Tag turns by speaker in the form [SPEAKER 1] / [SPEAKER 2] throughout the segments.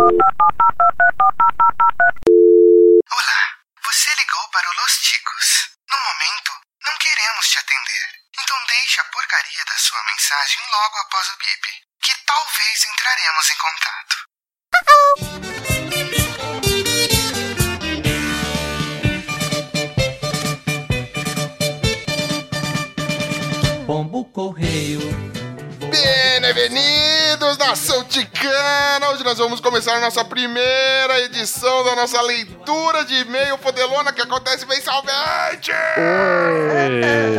[SPEAKER 1] Olá, você ligou para o Los Ticos. No momento, não queremos te atender. Então deixe a porcaria da sua mensagem logo após o bip, que talvez entraremos em contato.
[SPEAKER 2] Pombo correio.
[SPEAKER 3] Bem-vindos, nação ticana! Hoje nós vamos começar a nossa primeira edição da nossa leitura de e-mail fodelona que acontece mensalmente!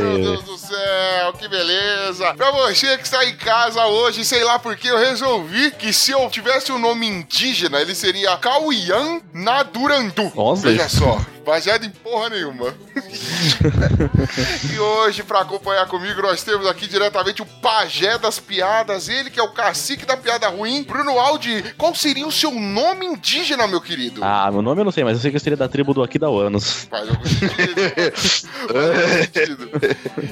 [SPEAKER 3] Meu Deus do céu, que beleza! Pra você que está em casa hoje, sei lá porque eu resolvi que se eu tivesse um nome indígena, ele seria Cauian Nadurandu.
[SPEAKER 4] Nossa.
[SPEAKER 3] Veja só, baseado em porra nenhuma. e hoje, pra acompanhar comigo, nós temos aqui diretamente o pajé das piadas, ele que é o cacique da piada ruim, Bruno Aldi. Qual seria o seu nome indígena, meu querido?
[SPEAKER 4] Ah, meu nome eu não sei, mas eu sei que eu seria da tribo do Aquidauanos.
[SPEAKER 3] Algum sentido.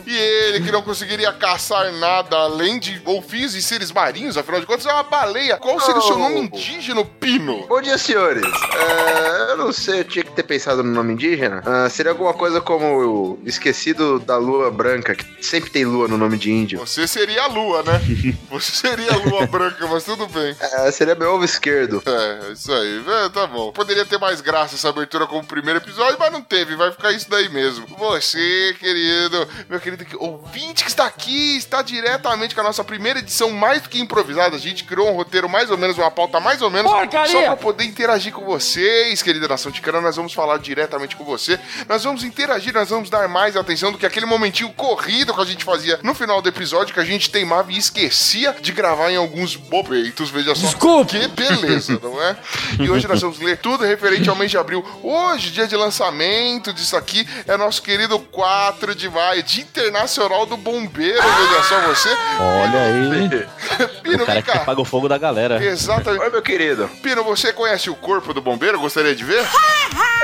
[SPEAKER 3] E ele que não conseguiria caçar nada além de golfinhos e seres marinhos, afinal de contas é uma baleia. Qual seria o seu nome indígena, Pino?
[SPEAKER 5] Bom dia, senhores. É, eu não sei, eu tinha que ter pensado no nome indígena. Ah, seria alguma coisa como o esquecido da lua branca, que sempre tem lua no nome de índio.
[SPEAKER 3] Você seria a lua, né? Você seria a lua branca, mas tudo bem.
[SPEAKER 5] É, seria meu ovo esquerdo.
[SPEAKER 3] É, isso aí. É, tá bom. Poderia ter mais graça essa abertura como primeiro episódio, mas não teve. Vai ficar isso daí mesmo. Você, querido, meu querido ouvinte que está aqui, está diretamente com a nossa primeira edição mais do que improvisada. A gente criou um roteiro mais ou menos, uma pauta mais ou menos, só pra poder interagir com vocês, querida nação ticana. Nós vamos falar diretamente com você. Nós vamos interagir, nós vamos dar mais atenção do que aquele momentinho corrido que a gente fazia no final do episódio, que a gente teimava e esquecia de gravar em alguns bobeitos. Veja só.
[SPEAKER 2] Desculpa.
[SPEAKER 3] Que beleza, não é? E hoje nós vamos ler tudo referente ao mês de abril. Hoje, dia de lançamento disso aqui, é nosso querido 4 de maio, Dia Internacional do Bombeiro. Veja só você.
[SPEAKER 4] Olha aí.
[SPEAKER 3] Pino,
[SPEAKER 4] o cara
[SPEAKER 3] vem
[SPEAKER 4] que
[SPEAKER 3] cá.
[SPEAKER 4] apaga o fogo da galera.
[SPEAKER 3] Exatamente.
[SPEAKER 5] Oi, meu querido.
[SPEAKER 3] Pino, você conhece o corpo do bombeiro? Gostaria de ver?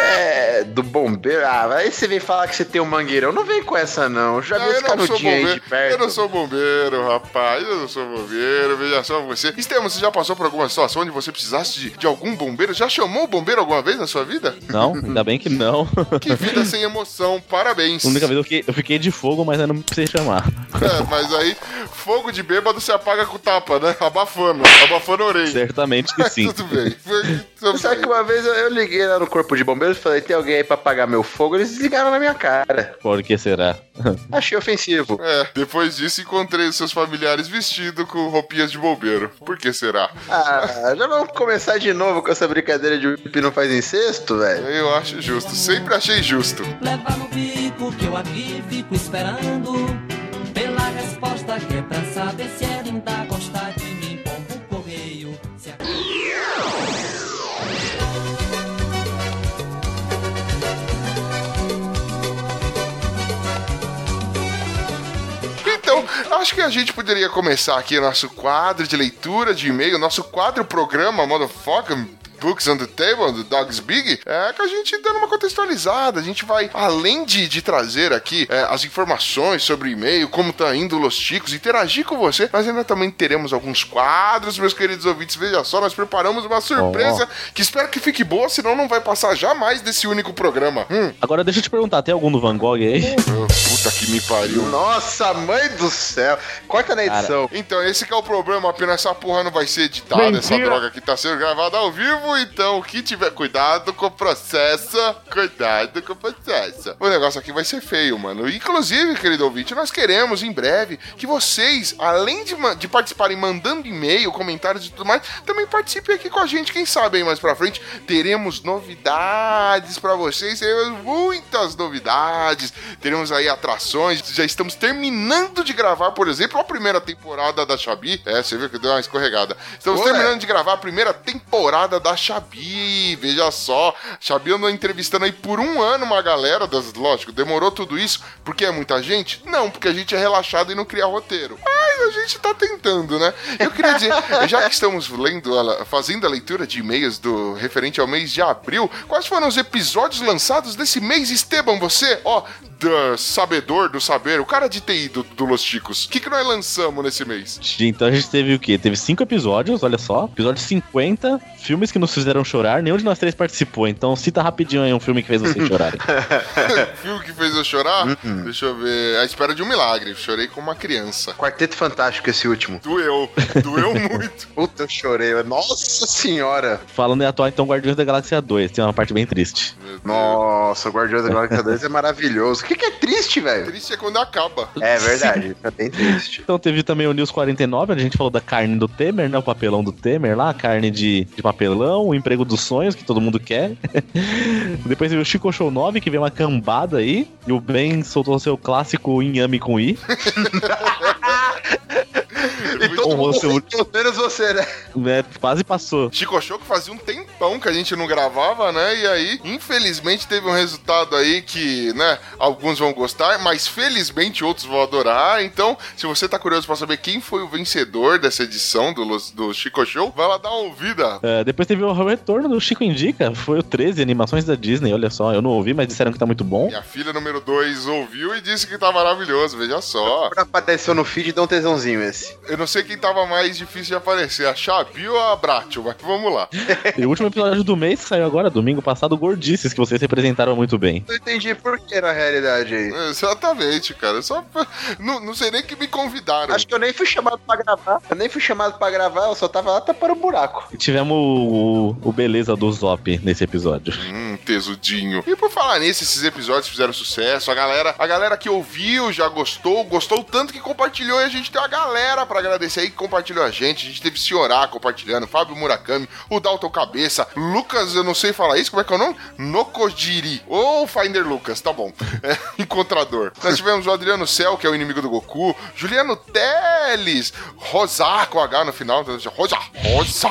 [SPEAKER 5] É, do bombeiro. Ah, aí você vem falar que você tem um mangueirão. Não vem com essa, não. Já vi
[SPEAKER 3] Não,
[SPEAKER 5] esse
[SPEAKER 3] eu não sou
[SPEAKER 5] canudinho aí
[SPEAKER 3] bombeiro.
[SPEAKER 5] de perto.
[SPEAKER 3] Eu não sou bombeiro, rapaz. Eu não sou bombeiro. Veja só você. Estemos, você já passou por alguma situação onde você precisasse de, de algum bombeiro? Já chamou o bombeiro alguma vez na sua vida?
[SPEAKER 4] Não, ainda bem que não.
[SPEAKER 3] Que vida sem emoção. Parabéns.
[SPEAKER 4] A única vez eu fiquei, eu fiquei de fogo, mas eu não precisei chamar.
[SPEAKER 3] É, mas aí, fogo de bêbado se apaga com tapa, né? Abafando. Abafando a orelha.
[SPEAKER 4] Certamente que
[SPEAKER 3] Mas
[SPEAKER 4] sim.
[SPEAKER 3] Tudo bem. Tudo
[SPEAKER 5] Sabe
[SPEAKER 3] bem.
[SPEAKER 5] que uma vez eu, eu liguei lá no corpo de bombeiros e falei, tem alguém aí pra apagar meu fogo? Eles desligaram na minha cara.
[SPEAKER 4] Por que será?
[SPEAKER 5] Achei ofensivo.
[SPEAKER 3] É, depois disso encontrei os seus familiares vestidos com roupinhas de bombeiro. Por que será?
[SPEAKER 5] Ah, já vamos começar de novo com essa brincadeira de pipi não faz incesto, velho?
[SPEAKER 3] Eu acho justo. Sempre achei justo.
[SPEAKER 2] Leva no bico que eu aqui fico esperando. Pela resposta que é pra saber se ela ainda
[SPEAKER 3] acho que a gente poderia começar aqui nosso quadro de leitura de e-mail, nosso quadro programa Motherfucker. Books on the Table, do Dogs Big, é que a gente dando uma contextualizada. A gente vai, além de, de trazer aqui é, as informações sobre o e-mail, como tá indo Los Ticos, interagir com você, nós ainda também teremos alguns quadros, meus queridos ouvintes. Veja só, nós preparamos uma surpresa que espero que fique boa, senão não vai passar jamais desse único programa. Hum,
[SPEAKER 4] Agora deixa eu te perguntar, tem algum do Van Gogh aí?
[SPEAKER 3] puta que me pariu.
[SPEAKER 5] Nossa, mãe do céu. Corta na
[SPEAKER 4] Cara.
[SPEAKER 5] edição.
[SPEAKER 3] Então, esse que é o problema, apenas essa porra não vai ser editada, essa droga aqui tá sendo gravada ao vivo, então, que tiver cuidado com o processo, cuidado com o processo. O negócio aqui vai ser feio, mano. Inclusive, querido ouvinte, nós queremos em breve que vocês, além de, de participarem mandando e-mail, comentários e tudo mais, também participem aqui com a gente, quem sabe aí mais pra frente, teremos novidades pra vocês, teremos muitas novidades, teremos aí atrações, já estamos terminando de gravar, por exemplo, a primeira temporada da Xabi. É, você viu que deu uma escorregada. Estamos terminando de gravar a primeira temporada da Xabi. Veja só, Xabi andou entrevistando aí por um ano uma galera, das, lógico, demorou tudo isso porque é muita gente? Não, porque a gente é relaxado e não cria roteiro. Mas a gente tá tentando, né? Eu queria dizer, já que estamos lendo, fazendo a leitura de e-mails do referente ao mês de abril, quais foram os episódios lançados desse mês, Esteban? Você, ó, do sabedor, do saber, o cara de TI do, do Los Chicos, o que, que nós lançamos nesse mês?
[SPEAKER 4] Então a gente teve o quê? Teve cinco episódios, olha só. Episódio 50, filmes que nos fizeram chorar. Nenhum de nós três participou, então cita rapidinho aí um filme que fez vocês chorarem.
[SPEAKER 3] Filme que fez eu chorar? Deixa eu ver. A Espera de um Milagre. Chorei como uma criança.
[SPEAKER 5] Quarteto Fantástico esse último.
[SPEAKER 3] Doeu. Doeu muito.
[SPEAKER 5] Puta, eu chorei. Nossa senhora.
[SPEAKER 4] Falando em atual, então, Guardiões da Galáxia 2, tem uma parte bem triste.
[SPEAKER 5] Nossa, o Guardiões da Galáxia 2 é maravilhoso. O que, que é triste, velho?
[SPEAKER 3] Triste é quando acaba.
[SPEAKER 5] É verdade, tá bem triste.
[SPEAKER 4] Então teve também o News 49, onde a gente falou da carne do Temer, né? O papelão do Temer lá, a carne de, de papelão, o emprego dos sonhos, que todo mundo quer. Depois teve o Chico Show 9, que veio uma cambada aí. E o Ben soltou seu clássico inhame com I.
[SPEAKER 5] Todo mundo,
[SPEAKER 4] seu-
[SPEAKER 5] pelo menos você, né?
[SPEAKER 4] né? Quase passou.
[SPEAKER 3] Chico Show que fazia um tempão que a gente não gravava, né? E aí, infelizmente, teve um resultado aí que, né, alguns vão gostar, mas felizmente outros vão adorar. Então, se você tá curioso pra saber quem foi o vencedor dessa edição do, do Chico Show, vai lá dar uma ouvida.
[SPEAKER 4] É, depois teve o retorno do Chico Indica, foi o 13, animações da Disney, olha só. Eu não ouvi, mas disseram que tá muito bom.
[SPEAKER 3] Minha filha número 2 ouviu e disse que tá maravilhoso, veja só.
[SPEAKER 5] Apareceu no feed, dá um tesãozinho esse.
[SPEAKER 3] Eu não sei quem tava mais difícil de aparecer, a Xabi ou a Bratio, mas vamos lá.
[SPEAKER 4] E o último episódio do mês que saiu agora, domingo passado, Gordices, que vocês representaram muito bem.
[SPEAKER 5] Não entendi por que na realidade aí.
[SPEAKER 3] Exatamente, cara. Só não, não sei nem que me convidaram.
[SPEAKER 5] Acho que eu nem fui chamado pra gravar. Eu nem fui chamado pra gravar, eu só tava lá tapando o buraco.
[SPEAKER 4] E tivemos o, o beleza do Zop nesse episódio.
[SPEAKER 3] Hum, tesudinho. E por falar nisso, esses episódios fizeram sucesso. A galera, a galera que ouviu já gostou, gostou tanto que compartilhou. E a gente tem uma galera pra agradecer aí que compartilhou a gente. A gente teve Ciorá compartilhando, Fábio Murakami, o Dalton Cabeça, Lucas, eu não sei falar isso, como é que é o nome? Nokojiri. Ou Finder Lucas, tá bom. É, encontrador. Nós tivemos o Adriano Cel, que é o inimigo do Goku, Juliano Teles, Rosar com H no final. então, Rosa, Rosa,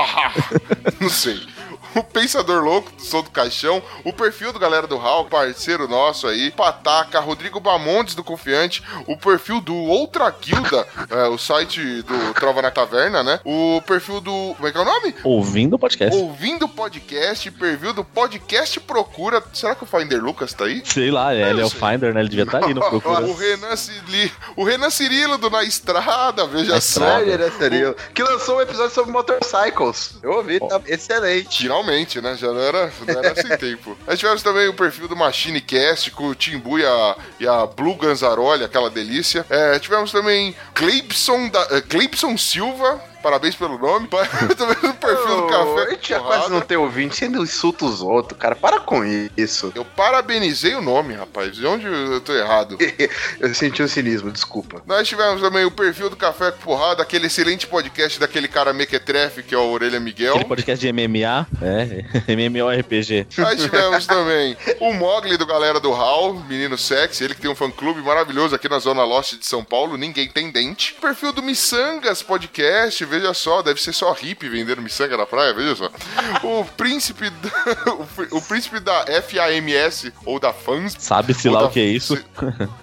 [SPEAKER 3] não sei o Pensador Louco do Som do Caixão, o perfil do Galera do Hall, parceiro nosso aí, Pataca, Rodrigo Bamondes do Confiante, o perfil do Outra Guilda, é, o site do Trova na Taverna, né? O perfil do. Como é que é o nome?
[SPEAKER 4] Ouvindo o podcast.
[SPEAKER 3] Ouvindo Podcast, perfil do Podcast Procura. Será que o Finder Lucas tá aí?
[SPEAKER 4] Sei lá, ele é o Finder, né? Ele devia estar ali no Procura.
[SPEAKER 3] O Renan, Cili... o Renan Cirilo do Na Estrada, veja
[SPEAKER 4] Na
[SPEAKER 3] só.
[SPEAKER 4] Estrada.
[SPEAKER 5] Sério, né, sério? Que lançou um episódio sobre motorcycles. Eu ouvi, tá excelente.
[SPEAKER 3] Finalmente, né? Já não era, não era sem tempo. Nós tivemos também o perfil do Machine Cast com o Timbu e a, e a Blue Ganzaroli, aquela delícia. É, tivemos também Cleibson, da, eh, Cleibson Silva. Parabéns pelo nome. também no perfil do Café.
[SPEAKER 5] A gente já
[SPEAKER 3] Porrada.
[SPEAKER 5] quase não tem ouvinte, você ainda insulta os outros, cara. Para com isso.
[SPEAKER 3] Eu parabenizei o nome, rapaz. De onde eu tô errado?
[SPEAKER 5] Eu senti um cinismo, desculpa.
[SPEAKER 3] Nós tivemos também o perfil do Café com Porrada, aquele excelente podcast daquele cara mequetrefe, que é o Orelha Miguel.
[SPEAKER 4] Aquele podcast de MMA, é, MMORPG.
[SPEAKER 3] Aí tivemos também o Mogli do Galera do Hall, menino sexy, ele que tem um fã-clube maravilhoso aqui na Zona Lost de São Paulo, ninguém tem dente. Perfil do Missangas Podcast, veja só, deve ser só hippie vendendo miçanga na praia, veja só. O príncipe da, o, o príncipe da FAMS, ou da FANS.
[SPEAKER 4] Sabe-se lá
[SPEAKER 3] da-
[SPEAKER 4] o que é isso.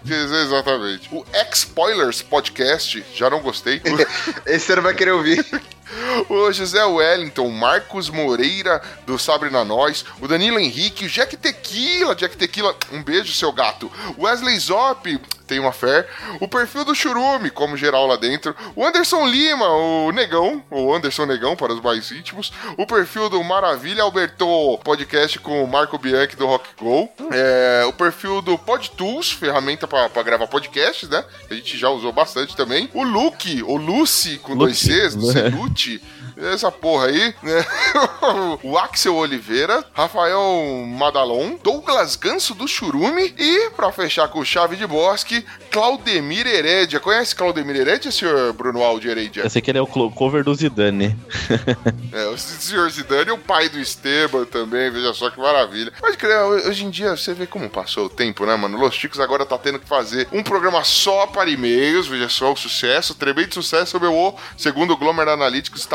[SPEAKER 3] Exatamente. O X-Spoilers Podcast, já não gostei.
[SPEAKER 5] Esse você não vai querer ouvir.
[SPEAKER 3] O José Wellington, Marcos Moreira, do Sabre na Nós, o Danilo Henrique, o Jack Tequila, Jack Tequila, um beijo, seu gato. Wesley Zop, tem uma fé. O perfil do Churume, como geral lá dentro. O Anderson Lima, o Negão, ou Anderson Negão para os mais íntimos. O perfil do Maravilha Alberto, podcast com o Marco Bianchi do Rock Go. É, o perfil do PodTools, ferramenta para gravar podcasts, né? A gente já usou bastante também. O Luke, ou Lucy, com dois
[SPEAKER 4] Luke.
[SPEAKER 3] Cs, do Celute. Essa porra aí, né? o Axel Oliveira, Rafael Madalon, Douglas Ganso do Churume e, pra fechar com chave de bosque, Claudemir Herédia. Conhece Claudemir Herédia, senhor Bruno Aldi Herédia?
[SPEAKER 4] Eu sei que ele é o cover do Zidane.
[SPEAKER 3] É, o senhor Zidane, o pai do Esteban também, veja só que maravilha. Crer, hoje em dia você vê como passou o tempo, né, mano? Los Chicos agora tá tendo que fazer um programa só para e-mails, veja só o sucesso, tremendo sucesso, meu, o, segundo o Glomer Analytics,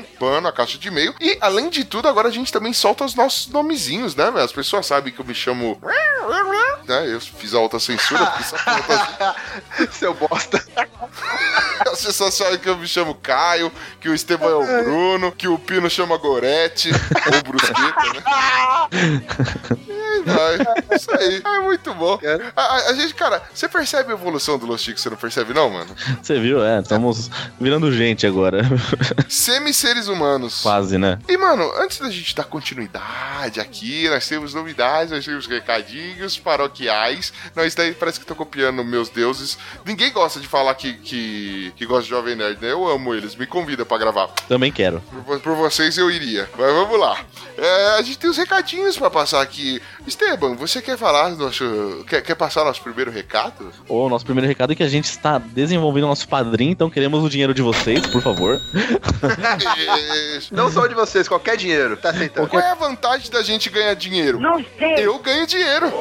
[SPEAKER 3] está bombando a caixa de e-mail. E, além de tudo, agora a gente também solta os nossos nomezinhos, né, velho? As pessoas sabem que eu me chamo... Né? Eu fiz a outra censura,
[SPEAKER 5] Seu bosta.
[SPEAKER 3] As pessoas sabem que eu me chamo Caio, que o Esteban é o Bruno, que o Pino chama Gorete, ou Brusqueta, né? E vai. Isso aí, é muito bom. A, a- a gente, cara, você percebe a evolução do Los Chicos, você não percebe não, mano?
[SPEAKER 4] Você viu? É, estamos virando gente agora.
[SPEAKER 3] Semi-seres humanos.
[SPEAKER 4] Quase, né?
[SPEAKER 3] E, mano, antes da gente dar continuidade aqui, nós temos novidades, nós temos recadinhos paroquiais. Isso daí parece que tô copiando meus deuses. Ninguém gosta de falar que, que, que gosta de Jovem Nerd, né? Eu amo eles, me convida pra gravar.
[SPEAKER 4] Também quero.
[SPEAKER 3] Por, por vocês eu iria. Mas vamos lá. É, a gente tem os recadinhos pra passar aqui. Esteban, você quer falar nosso. Quer, quer passar nosso primeiro recado?
[SPEAKER 4] O nosso primeiro recado é que a gente está desenvolvendo o nosso padrinho, então queremos o dinheiro de vocês, por favor.
[SPEAKER 3] Isso.
[SPEAKER 5] Não só de vocês, qualquer dinheiro. Tá aceitando.
[SPEAKER 3] Qual é a vantagem da gente ganhar dinheiro?
[SPEAKER 6] Não sei.
[SPEAKER 3] Eu ganho dinheiro.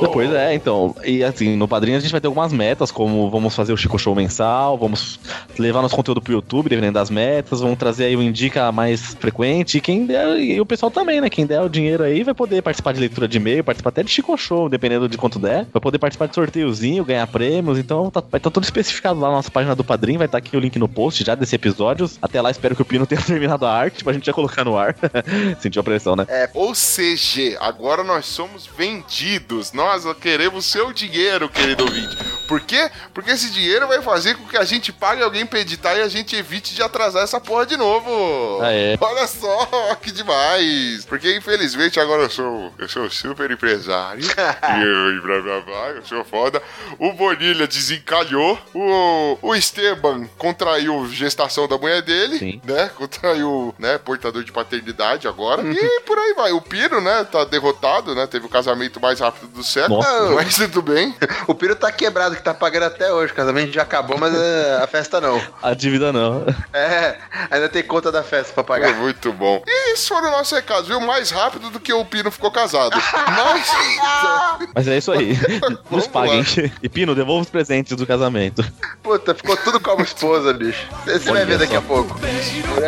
[SPEAKER 4] Depois é, então. E assim, no padrinho a gente vai ter algumas metas, como vamos fazer o Chico Show mensal, vamos levar nosso conteúdo pro YouTube, dependendo das metas, vamos trazer aí o Indica mais frequente. E quem der, e o pessoal também, né? Quem der o dinheiro aí vai poder participar de leitura de e-mail, participar até de Chico Show, dependendo de quanto der. Vai poder participar de sorteiozinho, ganhar prêmios. Então tá- vai estar tudo especificado lá na nossa página do padrinho, vai estar aqui o link no post já desse episódio. Até lá, espero que o Pino tenha terminado a arte pra gente já colocar no ar. Sentiu a pressão, né?
[SPEAKER 3] Ou CG, agora nós somos vendidos. Nós queremos seu dinheiro, querido ouvinte. Por quê? Porque esse dinheiro vai fazer com que a gente pague alguém pra editar e a gente evite de atrasar essa porra de novo.
[SPEAKER 4] Ah, é?
[SPEAKER 3] Olha só, que demais. Porque infelizmente agora eu sou, eu sou super empresário. e eu, blá blá blá, eu sou foda. O Bonilha desencalhou. O, o Esteban contraiu gestação da mulher dele.
[SPEAKER 4] Sim.
[SPEAKER 3] Né? Contraiu, né? Portador de paternidade agora. E por aí vai. O Piro, né? Tá derrotado, né? Teve o casamento mais rápido do século.
[SPEAKER 4] Nossa.
[SPEAKER 3] Mas tudo bem.
[SPEAKER 5] O Piro tá quebrado, que tá pagando até hoje. O casamento já acabou, mas é, a festa não.
[SPEAKER 4] A dívida não.
[SPEAKER 5] É, ainda tem conta da festa pra
[SPEAKER 3] É
[SPEAKER 5] pagar.
[SPEAKER 3] muito bom. E esses foram nossos recados, viu? Mais rápido do que o Pino ficou casado. Mas.
[SPEAKER 4] Mas é isso aí. Nos
[SPEAKER 3] Vamos
[SPEAKER 4] paguem. E Pino, devolva os presentes do casamento.
[SPEAKER 5] Puta, ficou tudo como esposa, bicho. Você vai ver daqui
[SPEAKER 4] só.
[SPEAKER 5] a pouco.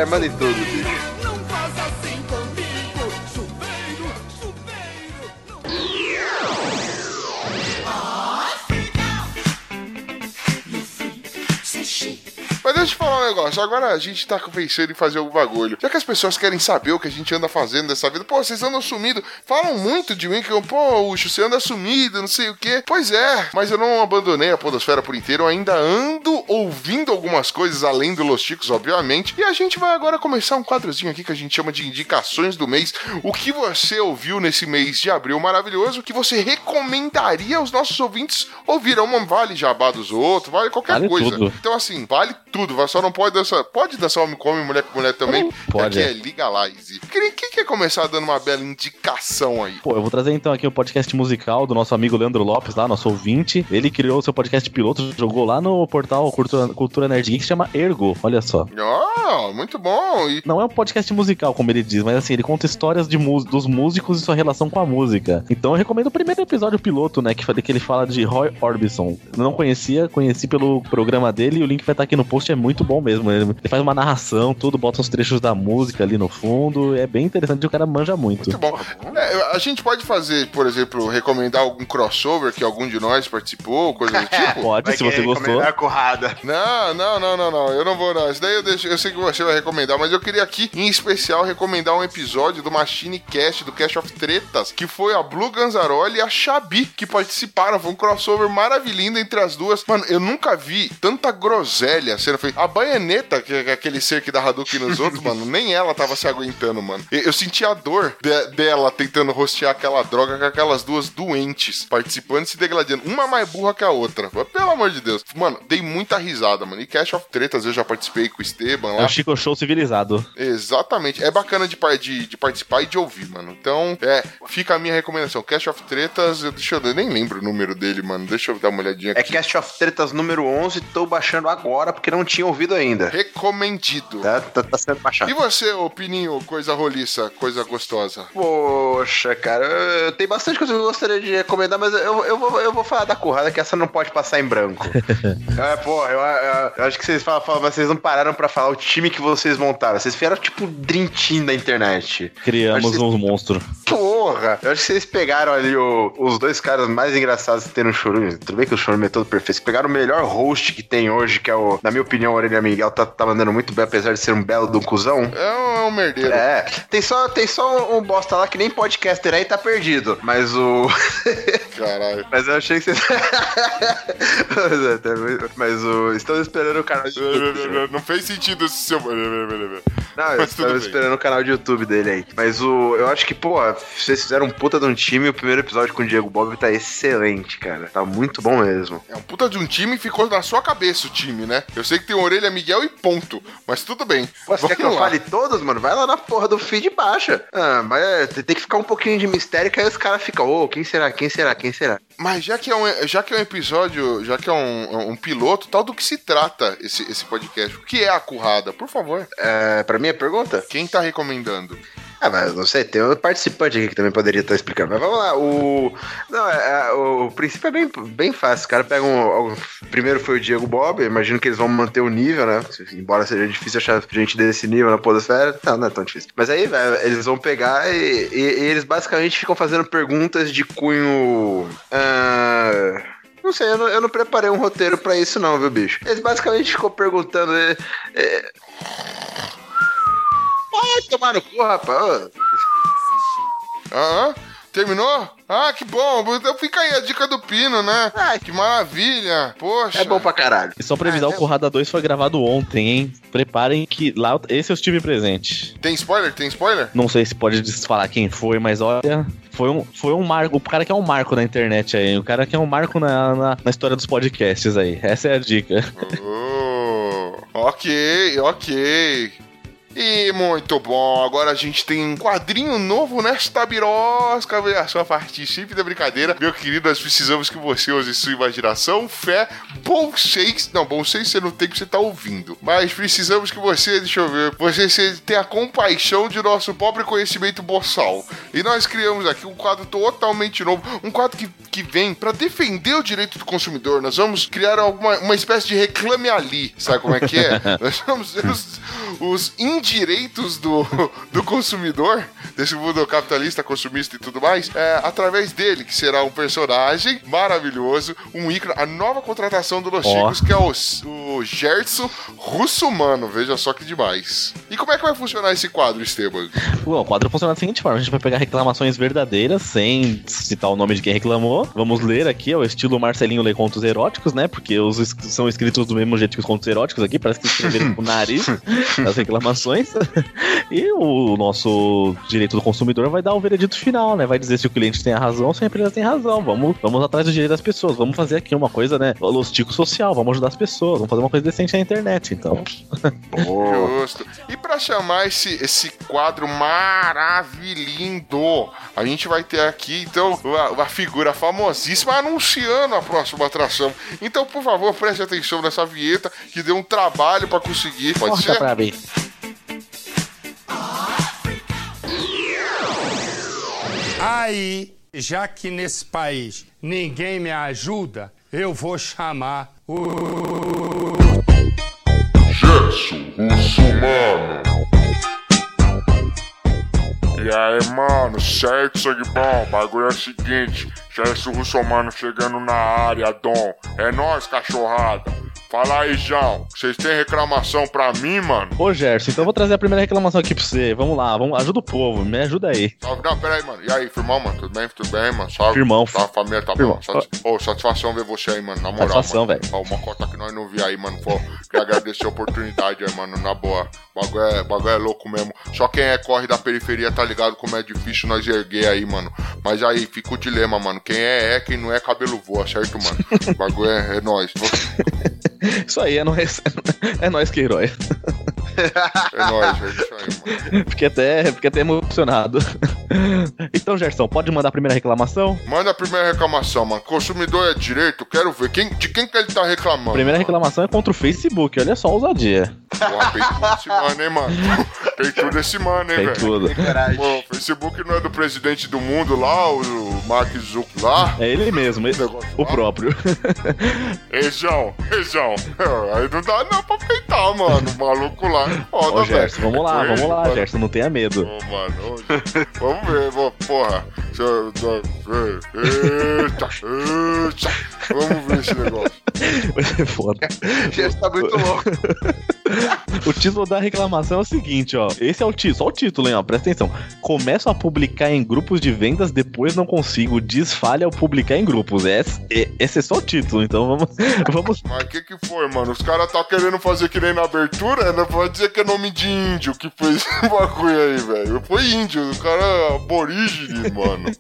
[SPEAKER 5] Manda em tudo, bicho.
[SPEAKER 3] Mas deixa eu te falar um negócio. Agora a gente tá pensando em fazer algum bagulho. Já que as pessoas querem saber o que a gente anda fazendo dessa vida. Pô, vocês andam sumido. Falam muito de mim que eu, pô, Ucho, você anda sumido, não sei o quê. Pois é, mas eu não abandonei a Podosfera por inteiro. Eu ainda ando ouvindo algumas coisas além do Los Chicos, obviamente. E a gente vai agora começar um quadrozinho aqui que a gente chama de indicações do mês. O que você ouviu nesse mês de abril maravilhoso que você recomendaria aos nossos ouvintes ouvir? Uma vale jabá dos outros, vale qualquer
[SPEAKER 4] Vale
[SPEAKER 3] coisa.
[SPEAKER 4] tudo.
[SPEAKER 3] Então, assim, vale tudo. vai- Só não pode dançar. Pode dançar homem com homem, mulher com mulher também.
[SPEAKER 4] Pode,
[SPEAKER 3] Aqui
[SPEAKER 4] é.
[SPEAKER 3] é legalize. Quem, quem quer começar dando uma bela indicação aí?
[SPEAKER 4] Pô, eu vou trazer então aqui o podcast musical do nosso amigo Leandro Lopes, lá, nosso ouvinte. Ele criou o seu podcast piloto, jogou lá no portal Cultura, Cultura Nerd Geek, que chama Ergo, olha só.
[SPEAKER 3] Ah, muito bom. E
[SPEAKER 4] Não é um podcast musical, como ele diz, mas assim, ele conta histórias de dos músicos e sua relação com a música. Então eu recomendo o primeiro episódio piloto, né, que, que ele fala de Roy Orbison. Não conhecia, conheci pelo programa dele e o link vai estar aqui no post, é muito bom mesmo. Ele, ele faz uma narração, tudo, bota uns trechos da música ali no fundo, é bem interessante e o cara manja muito.
[SPEAKER 3] muito bom. É, a gente pode fazer, por exemplo, recomendar algum crossover que algum de nós participou, coisa do tipo?
[SPEAKER 4] Pode, se você gostou.
[SPEAKER 5] currada.
[SPEAKER 3] Não, não, não, não, não. Eu não vou, não. Isso daí eu, deixo, eu sei que você vai recomendar, mas eu queria aqui, em especial, recomendar um episódio do Machine Cast, do Cast of Tretas, que foi a Blue Ganzaroli e a Xabi que participaram. Foi um crossover maravilhoso entre as duas. Mano, eu nunca vi tanta groselha sendo feita. A Baianeta, que é aquele ser que dá Hadouken nos outros, mano, nem ela tava se aguentando, mano. Eu, eu senti a dor de- dela tentando rostear aquela droga com aquelas duas doentes participando e se degladiando. Uma mais burra que a outra. Pelo amor de Deus. Mano, dei muita risada, mano. E Cash of Tretas eu já participei com o Esteban
[SPEAKER 4] É
[SPEAKER 3] lá.
[SPEAKER 4] o Chico Show civilizado.
[SPEAKER 3] Exatamente. É bacana de, de, de participar e de ouvir, mano. Então, é, fica a minha recomendação. Cash of Tretas, eu, deixa eu, eu nem lembro o número dele, mano. Deixa eu dar uma olhadinha
[SPEAKER 5] É
[SPEAKER 3] aqui.
[SPEAKER 5] Cast of Tretas número 11, tô baixando agora porque não tinha ouvido ainda.
[SPEAKER 3] Recomendido.
[SPEAKER 5] Tá, tá, tá sendo baixado.
[SPEAKER 3] E você, Pininho, coisa roliça, coisa gostosa?
[SPEAKER 5] Poxa, cara, eu- tem bastante coisa que eu gostaria de recomendar, mas eu, eu, vou, eu vou falar da currada, que essa não pode passar em branco. é, porra, eu, eu- eu acho que vocês falam, falam, mas vocês não pararam pra falar o time que vocês montaram. Vocês vieram tipo Dream Team da internet.
[SPEAKER 4] Criamos uns monstros.
[SPEAKER 5] Porra! Eu acho que vocês pegaram ali o- os dois caras mais engraçados que tem no Chorume. Tudo bem que o Chorume é todo perfeito. Vocês pegaram o melhor host que tem hoje, que é o, na minha opinião, Orelha Miguel tá, tá mandando muito bem, apesar de ser um belo do cuzão.
[SPEAKER 3] É um, é um merdeiro.
[SPEAKER 5] É, tem só, tem só um, bosta lá que nem podcaster aí tá perdido. Mas o.
[SPEAKER 3] Caralho.
[SPEAKER 5] mas eu achei que você. mas o. Estamos esperando o canal de YouTube.
[SPEAKER 3] Não fez sentido esse seu.
[SPEAKER 5] Não, eu estava esperando o canal de YouTube dele aí. Mas o. Eu acho que, pô, vocês fizeram um puta de um time. O primeiro episódio com o Diego Bob tá excelente, cara. Tá muito bom mesmo.
[SPEAKER 3] É um puta de um time e ficou na sua cabeça o time, né? Eu sei que tem orelha Miguel e ponto. Mas tudo bem.
[SPEAKER 5] Pô, você quer que eu fale todos, mano? Vai lá na porra do feed baixa. Ah, mas é, tem que ficar um pouquinho de mistério que aí os caras ficam, ô, quem será? Quem será? Quem será?
[SPEAKER 3] Mas já que é um, já que é um episódio, já que é um, um piloto, tal do que se trata esse, esse podcast? O que é a currada? Por favor.
[SPEAKER 5] É, pra mim a pergunta?
[SPEAKER 3] Quem tá recomendando?
[SPEAKER 5] Ah, mas não sei, tem um participante aqui que também poderia estar explicando. Mas vamos lá, o. Não, é, é, o, princípio é bem, bem fácil. Os caras pegam. o- primeiro foi o Diego Bob, imagino que eles vão manter o nível, né? Embora seja difícil achar gente desse nível na Podosfera, não, não é tão difícil. Mas aí, velho, eles vão pegar e, e- e eles basicamente ficam fazendo perguntas de cunho. ah, Não sei, eu não, eu não preparei um roteiro pra isso, não, viu, bicho? Eles basicamente ficam perguntando. É, é... Vai tomar no cu, rapaz.
[SPEAKER 3] Aham. Terminou? Ah, que bom. Então fica aí a dica do Pino, né?
[SPEAKER 5] Ai.
[SPEAKER 3] Que maravilha. Poxa.
[SPEAKER 5] É bom pra caralho.
[SPEAKER 4] E só pra avisar,
[SPEAKER 3] Ah, é-
[SPEAKER 4] o Corrada 2 foi gravado ontem, hein? Preparem que lá esse eu estive presente.
[SPEAKER 3] Tem spoiler? Tem spoiler?
[SPEAKER 4] Não sei se pode falar quem foi, mas olha, foi um, foi um marco. O cara que é um marco na internet aí. O cara que é um marco na, na, na história dos podcasts aí. Essa é a dica.
[SPEAKER 3] Oh, ok, ok. E muito bom, agora a gente tem um quadrinho novo nesta birosca, veja só, participe da brincadeira. Meu querido, nós precisamos que você use sua imaginação, fé, bom senso. Não, bom senso você não tem que você tá ouvindo. Mas precisamos que você, deixa eu ver, você tenha compaixão de nosso pobre conhecimento boçal. E nós criamos aqui um quadro totalmente novo, um quadro que, que vem para defender o direito do consumidor. Nós vamos criar alguma, uma espécie de reclame ali, sabe como é que é? nós vamos os, os indireitos do, do consumidor, desse mundo capitalista, consumista e tudo mais, é, através dele, que será um personagem maravilhoso, um ícone, a nova contratação do Los. Chicos, que é o, o Gerson Russo-Mano, veja só que demais. E como é que vai funcionar esse quadro, Esteban?
[SPEAKER 4] Bom, o quadro funciona da seguinte forma: a gente vai pegar reclamações verdadeiras, sem citar o nome de quem reclamou. Vamos ler aqui, é o estilo Marcelinho lê contos eróticos, né? Porque os são escritos do mesmo jeito que os contos eróticos aqui, parece que escreveram com o nariz as reclamações. E o nosso direito do consumidor vai dar o veredito final, né? Vai dizer se o cliente tem a razão ou se a empresa tem razão. Vamos, vamos atrás do direito das pessoas, vamos fazer aqui uma coisa, né? Lostico social, vamos ajudar as pessoas, vamos fazer uma coisa decente na internet, então.
[SPEAKER 3] Justo. E pra chamar esse, esse quadro maravilhindo, a gente vai ter aqui, então, uma, figura famosíssima anunciando a próxima atração. Então, por favor, preste atenção nessa vinheta, que deu um trabalho pra conseguir. Pode
[SPEAKER 4] Corta
[SPEAKER 3] ser?
[SPEAKER 4] pra mim.
[SPEAKER 6] Aí, já que nesse país ninguém me ajuda, eu vou chamar o.
[SPEAKER 3] Gerson Russomano. E aí, mano, certo, sangue bom? Bagulho é o seguinte: Gerson Russomano chegando na área, Dom. É nós, cachorrada. Fala aí, João. Vocês têm reclamação pra mim, mano?
[SPEAKER 4] Ô, Gerson, então eu vou trazer a primeira reclamação aqui pra você. Vamos lá, vamos, ajuda o povo, me ajuda aí.
[SPEAKER 3] Salve, não, pera aí, mano. E aí, firmão, mano? Tudo bem? Tudo bem, mano? Salve.
[SPEAKER 4] Firmão.
[SPEAKER 3] Tá, família tá
[SPEAKER 4] Firmão.
[SPEAKER 3] bom. Satis... Ô, satisfação ver você aí, mano. Na moral,
[SPEAKER 4] Satisfação, velho.
[SPEAKER 3] Ó, uma cota que nós não vi aí, mano. Pô, queria agradecer a oportunidade aí, mano. Na boa. Bagulho é, bagulho é louco mesmo. Só quem é corre da periferia tá ligado como é difícil nós erguer aí, mano. Mas aí, fica o dilema, mano. Quem é, é. Quem não é, cabelo voa, certo, mano? O bagulho é, é nós.
[SPEAKER 4] Isso aí, é nós, é nós que herói.
[SPEAKER 3] É é aí, mano.
[SPEAKER 4] Fiquei até, fiquei até emocionado. Então, Gerson, pode mandar a primeira reclamação?
[SPEAKER 3] Manda a primeira reclamação, mano. Consumidor é direito, quero ver. Quem, de quem que ele tá reclamando?
[SPEAKER 4] Primeira
[SPEAKER 3] mano?
[SPEAKER 4] reclamação é contra o Facebook, olha só a ousadia.
[SPEAKER 3] Porra, peitudo esse mano, hein, mano? Peitudo esse mano, hein,
[SPEAKER 4] Tem
[SPEAKER 3] velho?
[SPEAKER 4] tudo.
[SPEAKER 5] Caralho.
[SPEAKER 3] Pô, o Facebook não é do presidente do mundo lá, o Mark Zuckerberg lá?
[SPEAKER 4] É ele mesmo, ele- o
[SPEAKER 3] lá?
[SPEAKER 4] próprio.
[SPEAKER 3] Ei, João, ei, João. Aí não dá não pra peitar, mano. O maluco lá é foda,
[SPEAKER 4] Ô,
[SPEAKER 3] velho.
[SPEAKER 4] Gerson, vamos lá, vamos lá,
[SPEAKER 3] mano.
[SPEAKER 4] Gerson, não tenha medo.
[SPEAKER 3] Ô, mano, vamos ver, vou, porra. Eita, eita. Vamos ver esse negócio.
[SPEAKER 4] Vai ser foda.
[SPEAKER 5] Gerson tá muito louco.
[SPEAKER 4] O título da reclamação é o seguinte, ó. Esse é o título, só o título, hein, ó. Presta atenção. Começo a publicar em grupos de vendas, depois não consigo. Desfalha ao publicar em grupos. Esse, é- esse é só o título, então vamos. vamos...
[SPEAKER 3] Mas o que que foi, mano? Os caras tá querendo fazer que nem na abertura, né? Pode dizer que é nome de índio que fez esse bagulho aí, velho. Foi índio, o cara é aborígene, mano.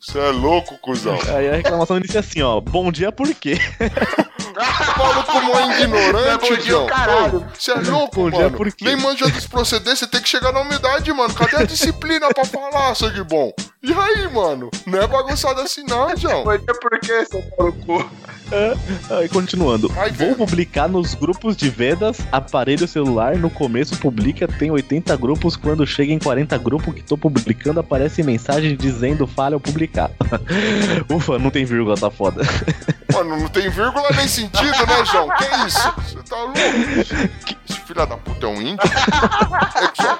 [SPEAKER 3] Você é louco, cuzão.
[SPEAKER 4] Aí a reclamação inicia assim, ó. Bom dia, por quê?
[SPEAKER 3] Maluco como é ignorante,
[SPEAKER 5] Bom dia,
[SPEAKER 3] João.
[SPEAKER 5] caralho.
[SPEAKER 3] Você é louco,
[SPEAKER 4] Bom dia,
[SPEAKER 3] mano.
[SPEAKER 4] por quê?
[SPEAKER 3] Nem manja dos você tem que chegar na humildade, mano. Cadê a disciplina pra falar, sangue bom? E aí, mano? Não é bagunçado assim, não, João.
[SPEAKER 5] Mas é por tá no cu?
[SPEAKER 4] Aí, continuando. Vou publicar nos grupos de vendas, aparelho celular, no começo publica, tem 80 grupos, quando chega em 40 grupos que tô publicando, aparece mensagem dizendo falha ao publicar. Ufa, não tem vírgula, tá foda.
[SPEAKER 3] Mano, não tem vírgula nem sentido, né, João? Que isso? Você tá louco? Esse filho da puta é um índio?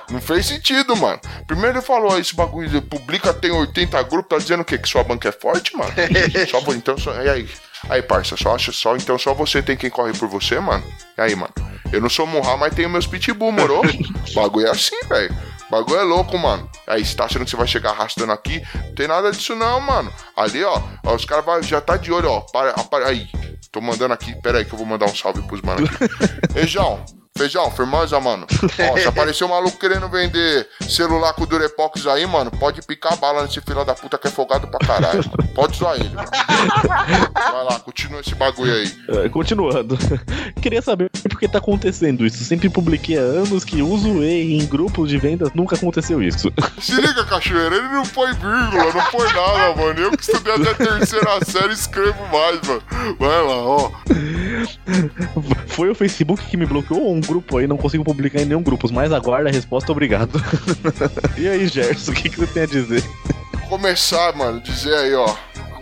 [SPEAKER 3] É não fez sentido, mano. Primeiro ele falou, esse bagulho de publica tem 80 grupos, tá dizendo o quê? Que sua banca é forte, mano? Só, vo- então, só, e aí? Aí, parça, só acha só, então só você tem quem corre por você, mano? E aí, mano? Eu não sou Murra, mas tenho meus pitbull, moro? bagulho é assim, velho. Bagulho é louco, mano. Aí, você tá achando que você vai chegar arrastando aqui? Não tem nada disso não, mano. Ali, ó, ó os caras já tá de olho, ó. Para, para, aí. Tô mandando aqui, pera aí que eu vou mandar um salve pros mano aqui. Ei, João. Feijão, firmeza, mano. Ó, se aparecer um maluco querendo vender celular com Durepox aí, mano, pode picar bala nesse filho da puta que é folgado pra caralho, mano. Pode zoar ele, mano. Vai lá, continua esse bagulho aí.
[SPEAKER 4] É, Continuando. Queria saber por que tá acontecendo isso. Sempre publiquei há anos que uso e em grupos de vendas nunca aconteceu isso.
[SPEAKER 3] Se liga, cachoeira, ele não põe vírgula, não põe nada, mano. Eu que estudei até a terceira série escrevo mais, mano. Vai lá, ó.
[SPEAKER 4] Foi o Facebook que me bloqueou ou um grupo aí? Não consigo publicar em nenhum grupo, mas aguarda a resposta, obrigado. e aí, Gerson, o que, que você tem a dizer?
[SPEAKER 3] começar, mano, dizer aí, ó.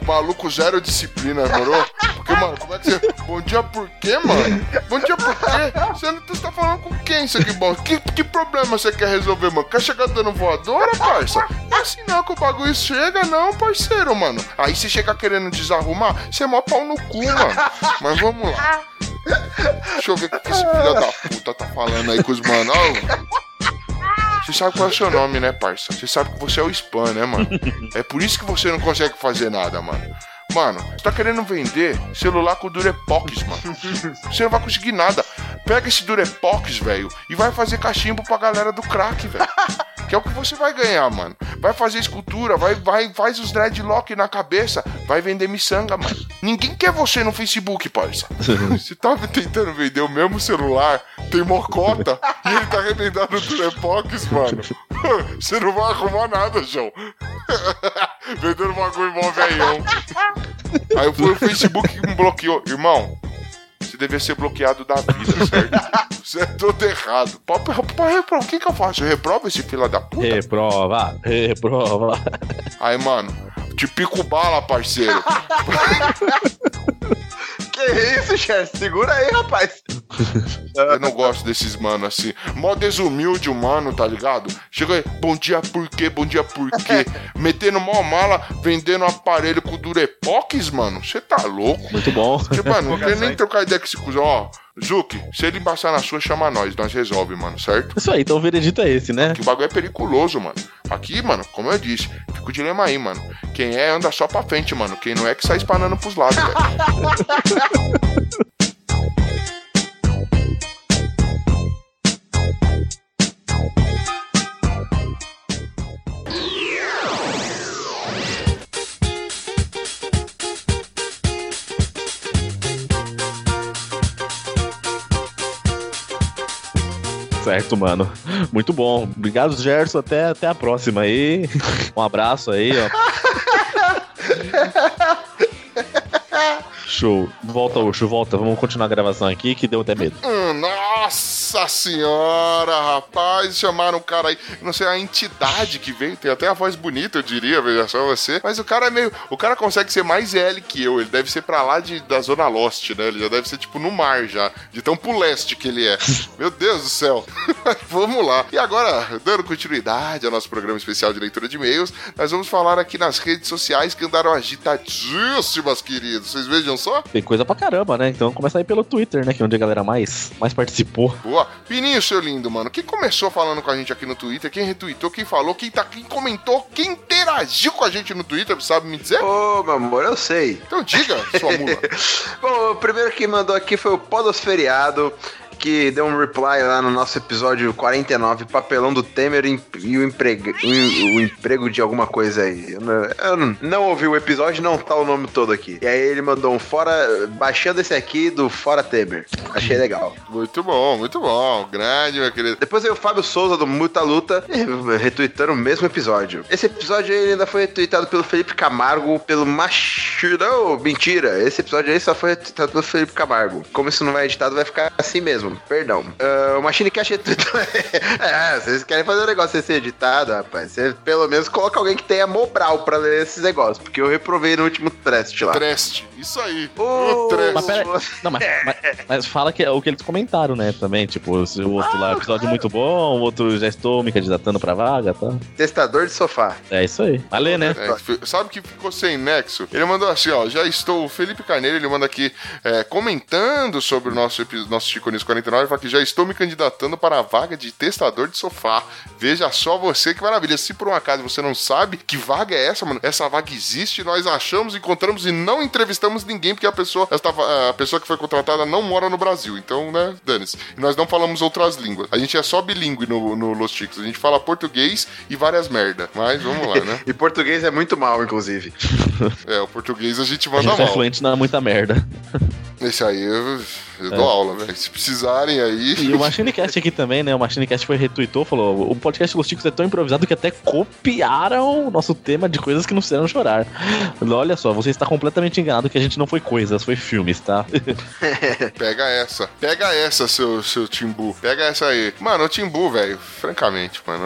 [SPEAKER 3] Maluco zero disciplina, moro? Porque, mano, como é que você. Bom dia por quê, mano? Bom dia por quê? Você, não, tá falando com quem isso aqui, bom? Que, que problema você quer resolver, mano? Quer chegar dando voadora, parça? Não é assim não que o bagulho chega, não, parceiro, mano. Aí você chega querendo desarrumar, você é mó pau no cu, mano. Mas vamos lá. Deixa eu ver o que esse filho da puta tá falando aí com os mano. Ó, você sabe qual é o seu nome, né, parça? Você sabe que você é o spam, né, mano? É por isso que você não consegue fazer nada, mano. Mano, você tá querendo vender celular com Durepox, mano. Você não vai conseguir nada. Pega esse Durepox, velho, e vai fazer cachimbo pra galera do crack, velho. Que é o que você vai ganhar, mano. Vai fazer escultura, vai, vai, faz os dreadlock na cabeça, vai vender miçanga, mano. Ninguém quer você no Facebook, parça. Você tava tentando vender o mesmo celular, tem mocota, e ele tá arrebentando o Durepox, mano. Você não vai arrumar nada, João. Vendendo bagulho mó velhão. Aí foi o Facebook que me bloqueou. Irmão, você devia ser bloqueado da vida, certo? Você é todo errado. Pode reprovar. O que que eu faço? Eu reprovo esse fila da puta?
[SPEAKER 4] Reprova, reprova.
[SPEAKER 3] Aí, mano, te pico bala, parceiro.
[SPEAKER 5] Que isso, chefe? Segura aí, rapaz.
[SPEAKER 3] Eu não gosto desses mano assim. Mó desumilde o mano, tá ligado? Chega aí, bom dia por quê, bom dia por quê. Metendo mó mala, vendendo aparelho com Durepox, mano. Você tá louco?
[SPEAKER 4] Muito bom.
[SPEAKER 3] Porque, mano, não quero nem trocar ideia com esse cuzão. Ó, Zuki, se ele embaçar na sua, chama nós. Nós resolve, mano, certo?
[SPEAKER 4] Isso aí, então o veredito é esse, né?
[SPEAKER 3] Que o bagulho é periculoso, mano. Aqui, mano, como eu disse, fica o dilema aí, mano. Quem é, anda só pra frente, mano. Quem não é, que sai espanando pros lados, velho.
[SPEAKER 4] Certo, mano. Muito bom. Obrigado, Gerson. Até, até a próxima aí. Um abraço aí, ó. Show. Volta, Ucho, volta. Vamos continuar a gravação aqui que deu até medo.
[SPEAKER 3] Hum, nossa! Senhora, rapaz, chamaram o cara aí, não sei a entidade que veio, tem até a voz bonita, eu diria, veja só você, mas o cara é meio, o cara consegue ser mais L que eu, ele deve ser pra lá de, da Zona Lost, né, ele já deve ser tipo no mar já, de tão pro leste que ele é. Meu Deus do céu. vamos lá. E agora, dando continuidade ao nosso programa especial de leitura de e-mails, nós vamos falar aqui nas redes sociais que andaram agitadíssimas, queridos. Vocês vejam só?
[SPEAKER 4] Tem coisa pra caramba, né? Então começa aí pelo Twitter, né? Que é onde a galera mais, mais participou.
[SPEAKER 3] Boa. Pininho, seu lindo, mano. Quem começou falando com a gente aqui no Twitter? Quem retweetou? Quem falou? Quem, tá, quem comentou? Quem interagiu com a gente no Twitter? Sabe me dizer?
[SPEAKER 5] Ô, meu amor, eu sei.
[SPEAKER 3] Então diga, sua mula.
[SPEAKER 5] Bom, o primeiro que mandou aqui foi o Podosferiado que deu um reply lá no nosso episódio 49, papelão do Temer e o emprego, o emprego de alguma coisa aí. Eu não, eu não, ouvi o episódio, não tá o nome todo aqui. E aí ele mandou um fora, baixando esse aqui do Fora Temer. Achei legal.
[SPEAKER 3] Muito bom, muito bom. Grande, meu querido.
[SPEAKER 5] Depois veio o Fábio Souza do Muta Luta, retweetando o mesmo episódio. Esse episódio aí ainda foi retweetado pelo Felipe Camargo, pelo Machirão. Mentira, esse episódio aí só foi retweetado pelo Felipe Camargo. Como isso não vai editado, vai ficar assim mesmo perdão. Uh, o Machine Cash é tudo. é, vocês querem fazer um negócio ser editado, rapaz. Você pelo menos coloca alguém que tenha mobral pra ler esses negócios. Porque eu reprovei no último teste lá.
[SPEAKER 3] Teste, isso aí.
[SPEAKER 5] Oh,
[SPEAKER 3] o teste.
[SPEAKER 4] Mas, pera, não, mas, mas, mas, fala que é o que eles comentaram, né? Também, tipo, o outro ah, lá, episódio muito bom, o outro já estou me candidatando pra vaga, tá?
[SPEAKER 5] Testador de sofá.
[SPEAKER 4] É isso aí. Valeu, né?
[SPEAKER 3] É, sabe que ficou sem nexo? Ele mandou assim, ó, já estou, o Felipe Carneiro, ele manda aqui, é, comentando sobre o nosso, nosso Chico News 49, fala que já estou me candidatando para a vaga de testador de sofá. Veja só você que maravilha. Se por um acaso você não sabe que vaga é essa, mano, essa vaga existe, nós achamos, encontramos e não entrevistamos ninguém, porque a pessoa, a pessoa que foi contratada não mora no Brasil. Então, né, dane-se. E nós não falamos outras línguas. A gente é só bilíngue no, no Los Chicos. A gente fala português e várias merda. Mas vamos lá, né?
[SPEAKER 5] e português é muito mal, inclusive.
[SPEAKER 3] é, o português a gente manda a
[SPEAKER 4] gente
[SPEAKER 3] mal.
[SPEAKER 4] É fluente na muita merda.
[SPEAKER 3] Esse aí eu, eu dou é. aula, velho. Se precisarem aí.
[SPEAKER 4] E o Machinecast aqui também, né? O Machinecast foi retweetou, falou: o podcast Los Ticos é tão improvisado que até copiaram o nosso tema de coisas que não fizeram chorar. Olha só, você está completamente enganado que a gente não foi coisas, foi filmes, tá?
[SPEAKER 3] Pega essa. Pega essa, seu, seu Timbu. Pega essa aí. Mano, o Timbu, velho, francamente, mano,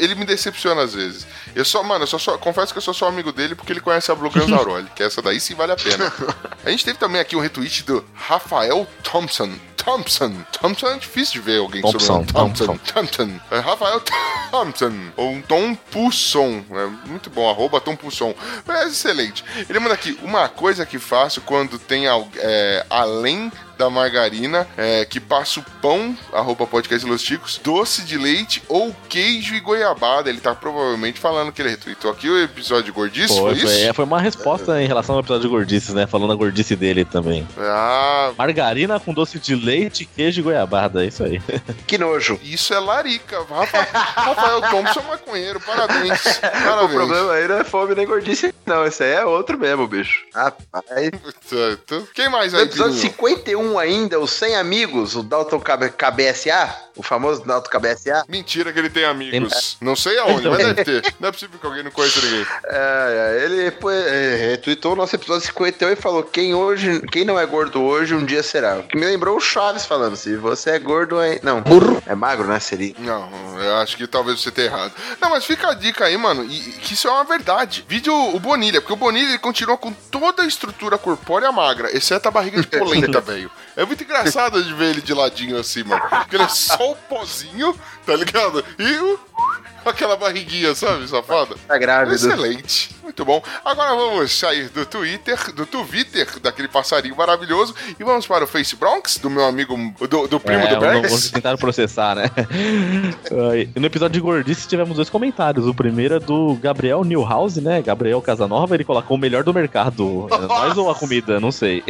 [SPEAKER 3] ele me decepciona às vezes. Eu só, mano, eu só, só confesso que eu sou só amigo dele porque ele conhece a Blue Ganzaroli, que essa daí sim vale a pena. A gente teve também aqui um retweet do Rafael Thompson. Thompson. Thompson é difícil de ver alguém
[SPEAKER 4] Thompson,
[SPEAKER 3] sobre Thompson. Thompson. Thompson. É Rafael Thompson. Ou Tom Pusson. É muito bom. Arroba Tom Pusson. É excelente. Ele manda aqui. Uma coisa que faço quando tem é, além da margarina, é, que passa o pão, arroba podcast Los Ticos, doce de leite ou queijo e goiabada. Ele tá provavelmente falando que ele retweetou aqui o episódio de gordice, foi, foi isso?
[SPEAKER 4] É, foi uma resposta é. em relação ao episódio de gordices, né? Falando a gordice dele também.
[SPEAKER 3] Ah.
[SPEAKER 4] Margarina com doce de leite, queijo e goiabada, é isso aí.
[SPEAKER 5] Que nojo.
[SPEAKER 3] Isso é larica. Rafael, Rafael Thompson é maconheiro, parabéns. parabéns.
[SPEAKER 5] O problema aí não é fome nem gordice, não. Esse aí é outro mesmo, bicho. Rapaz.
[SPEAKER 3] Quem mais aí?
[SPEAKER 5] No episódio 51 um ainda, os 100 amigos, o Dalton KBSA, o famoso Dalton KBSA.
[SPEAKER 3] Mentira que ele tem amigos. Tem... Não sei aonde, mas deve ter. Não é possível que alguém não conheça ninguém.
[SPEAKER 5] É, é ele é, retweetou o nosso episódio 51 e falou: quem, hoje, quem não é gordo hoje, um dia será. O que me lembrou o Chaves falando: se você é gordo, é. Não, burro. É magro, né? Seria.
[SPEAKER 3] Não, eu acho que talvez você tenha errado. Não, mas fica a dica aí, mano, e, que isso é uma verdade. Vídeo o Bonilha, porque o Bonilha ele continua com toda a estrutura corpórea magra, exceto a barriga de polenta, velho. É muito engraçado de ver ele de ladinho assim, mano. Porque ele é só o pozinho, tá ligado? E o aquela barriguinha, sabe, safada?
[SPEAKER 5] Tá grávido.
[SPEAKER 3] Excelente. Muito bom. Agora vamos sair do Twitter, do Twitter, daquele passarinho maravilhoso, e vamos para o Face Bronx, do meu amigo, do, do primo é, do Bergs.
[SPEAKER 4] Vamos tentar processar, né? no episódio de Gordice tivemos dois comentários. O primeiro é do Gabriel Newhouse, né? Gabriel Casanova, ele colocou o melhor do mercado. É nós ou a comida, não sei.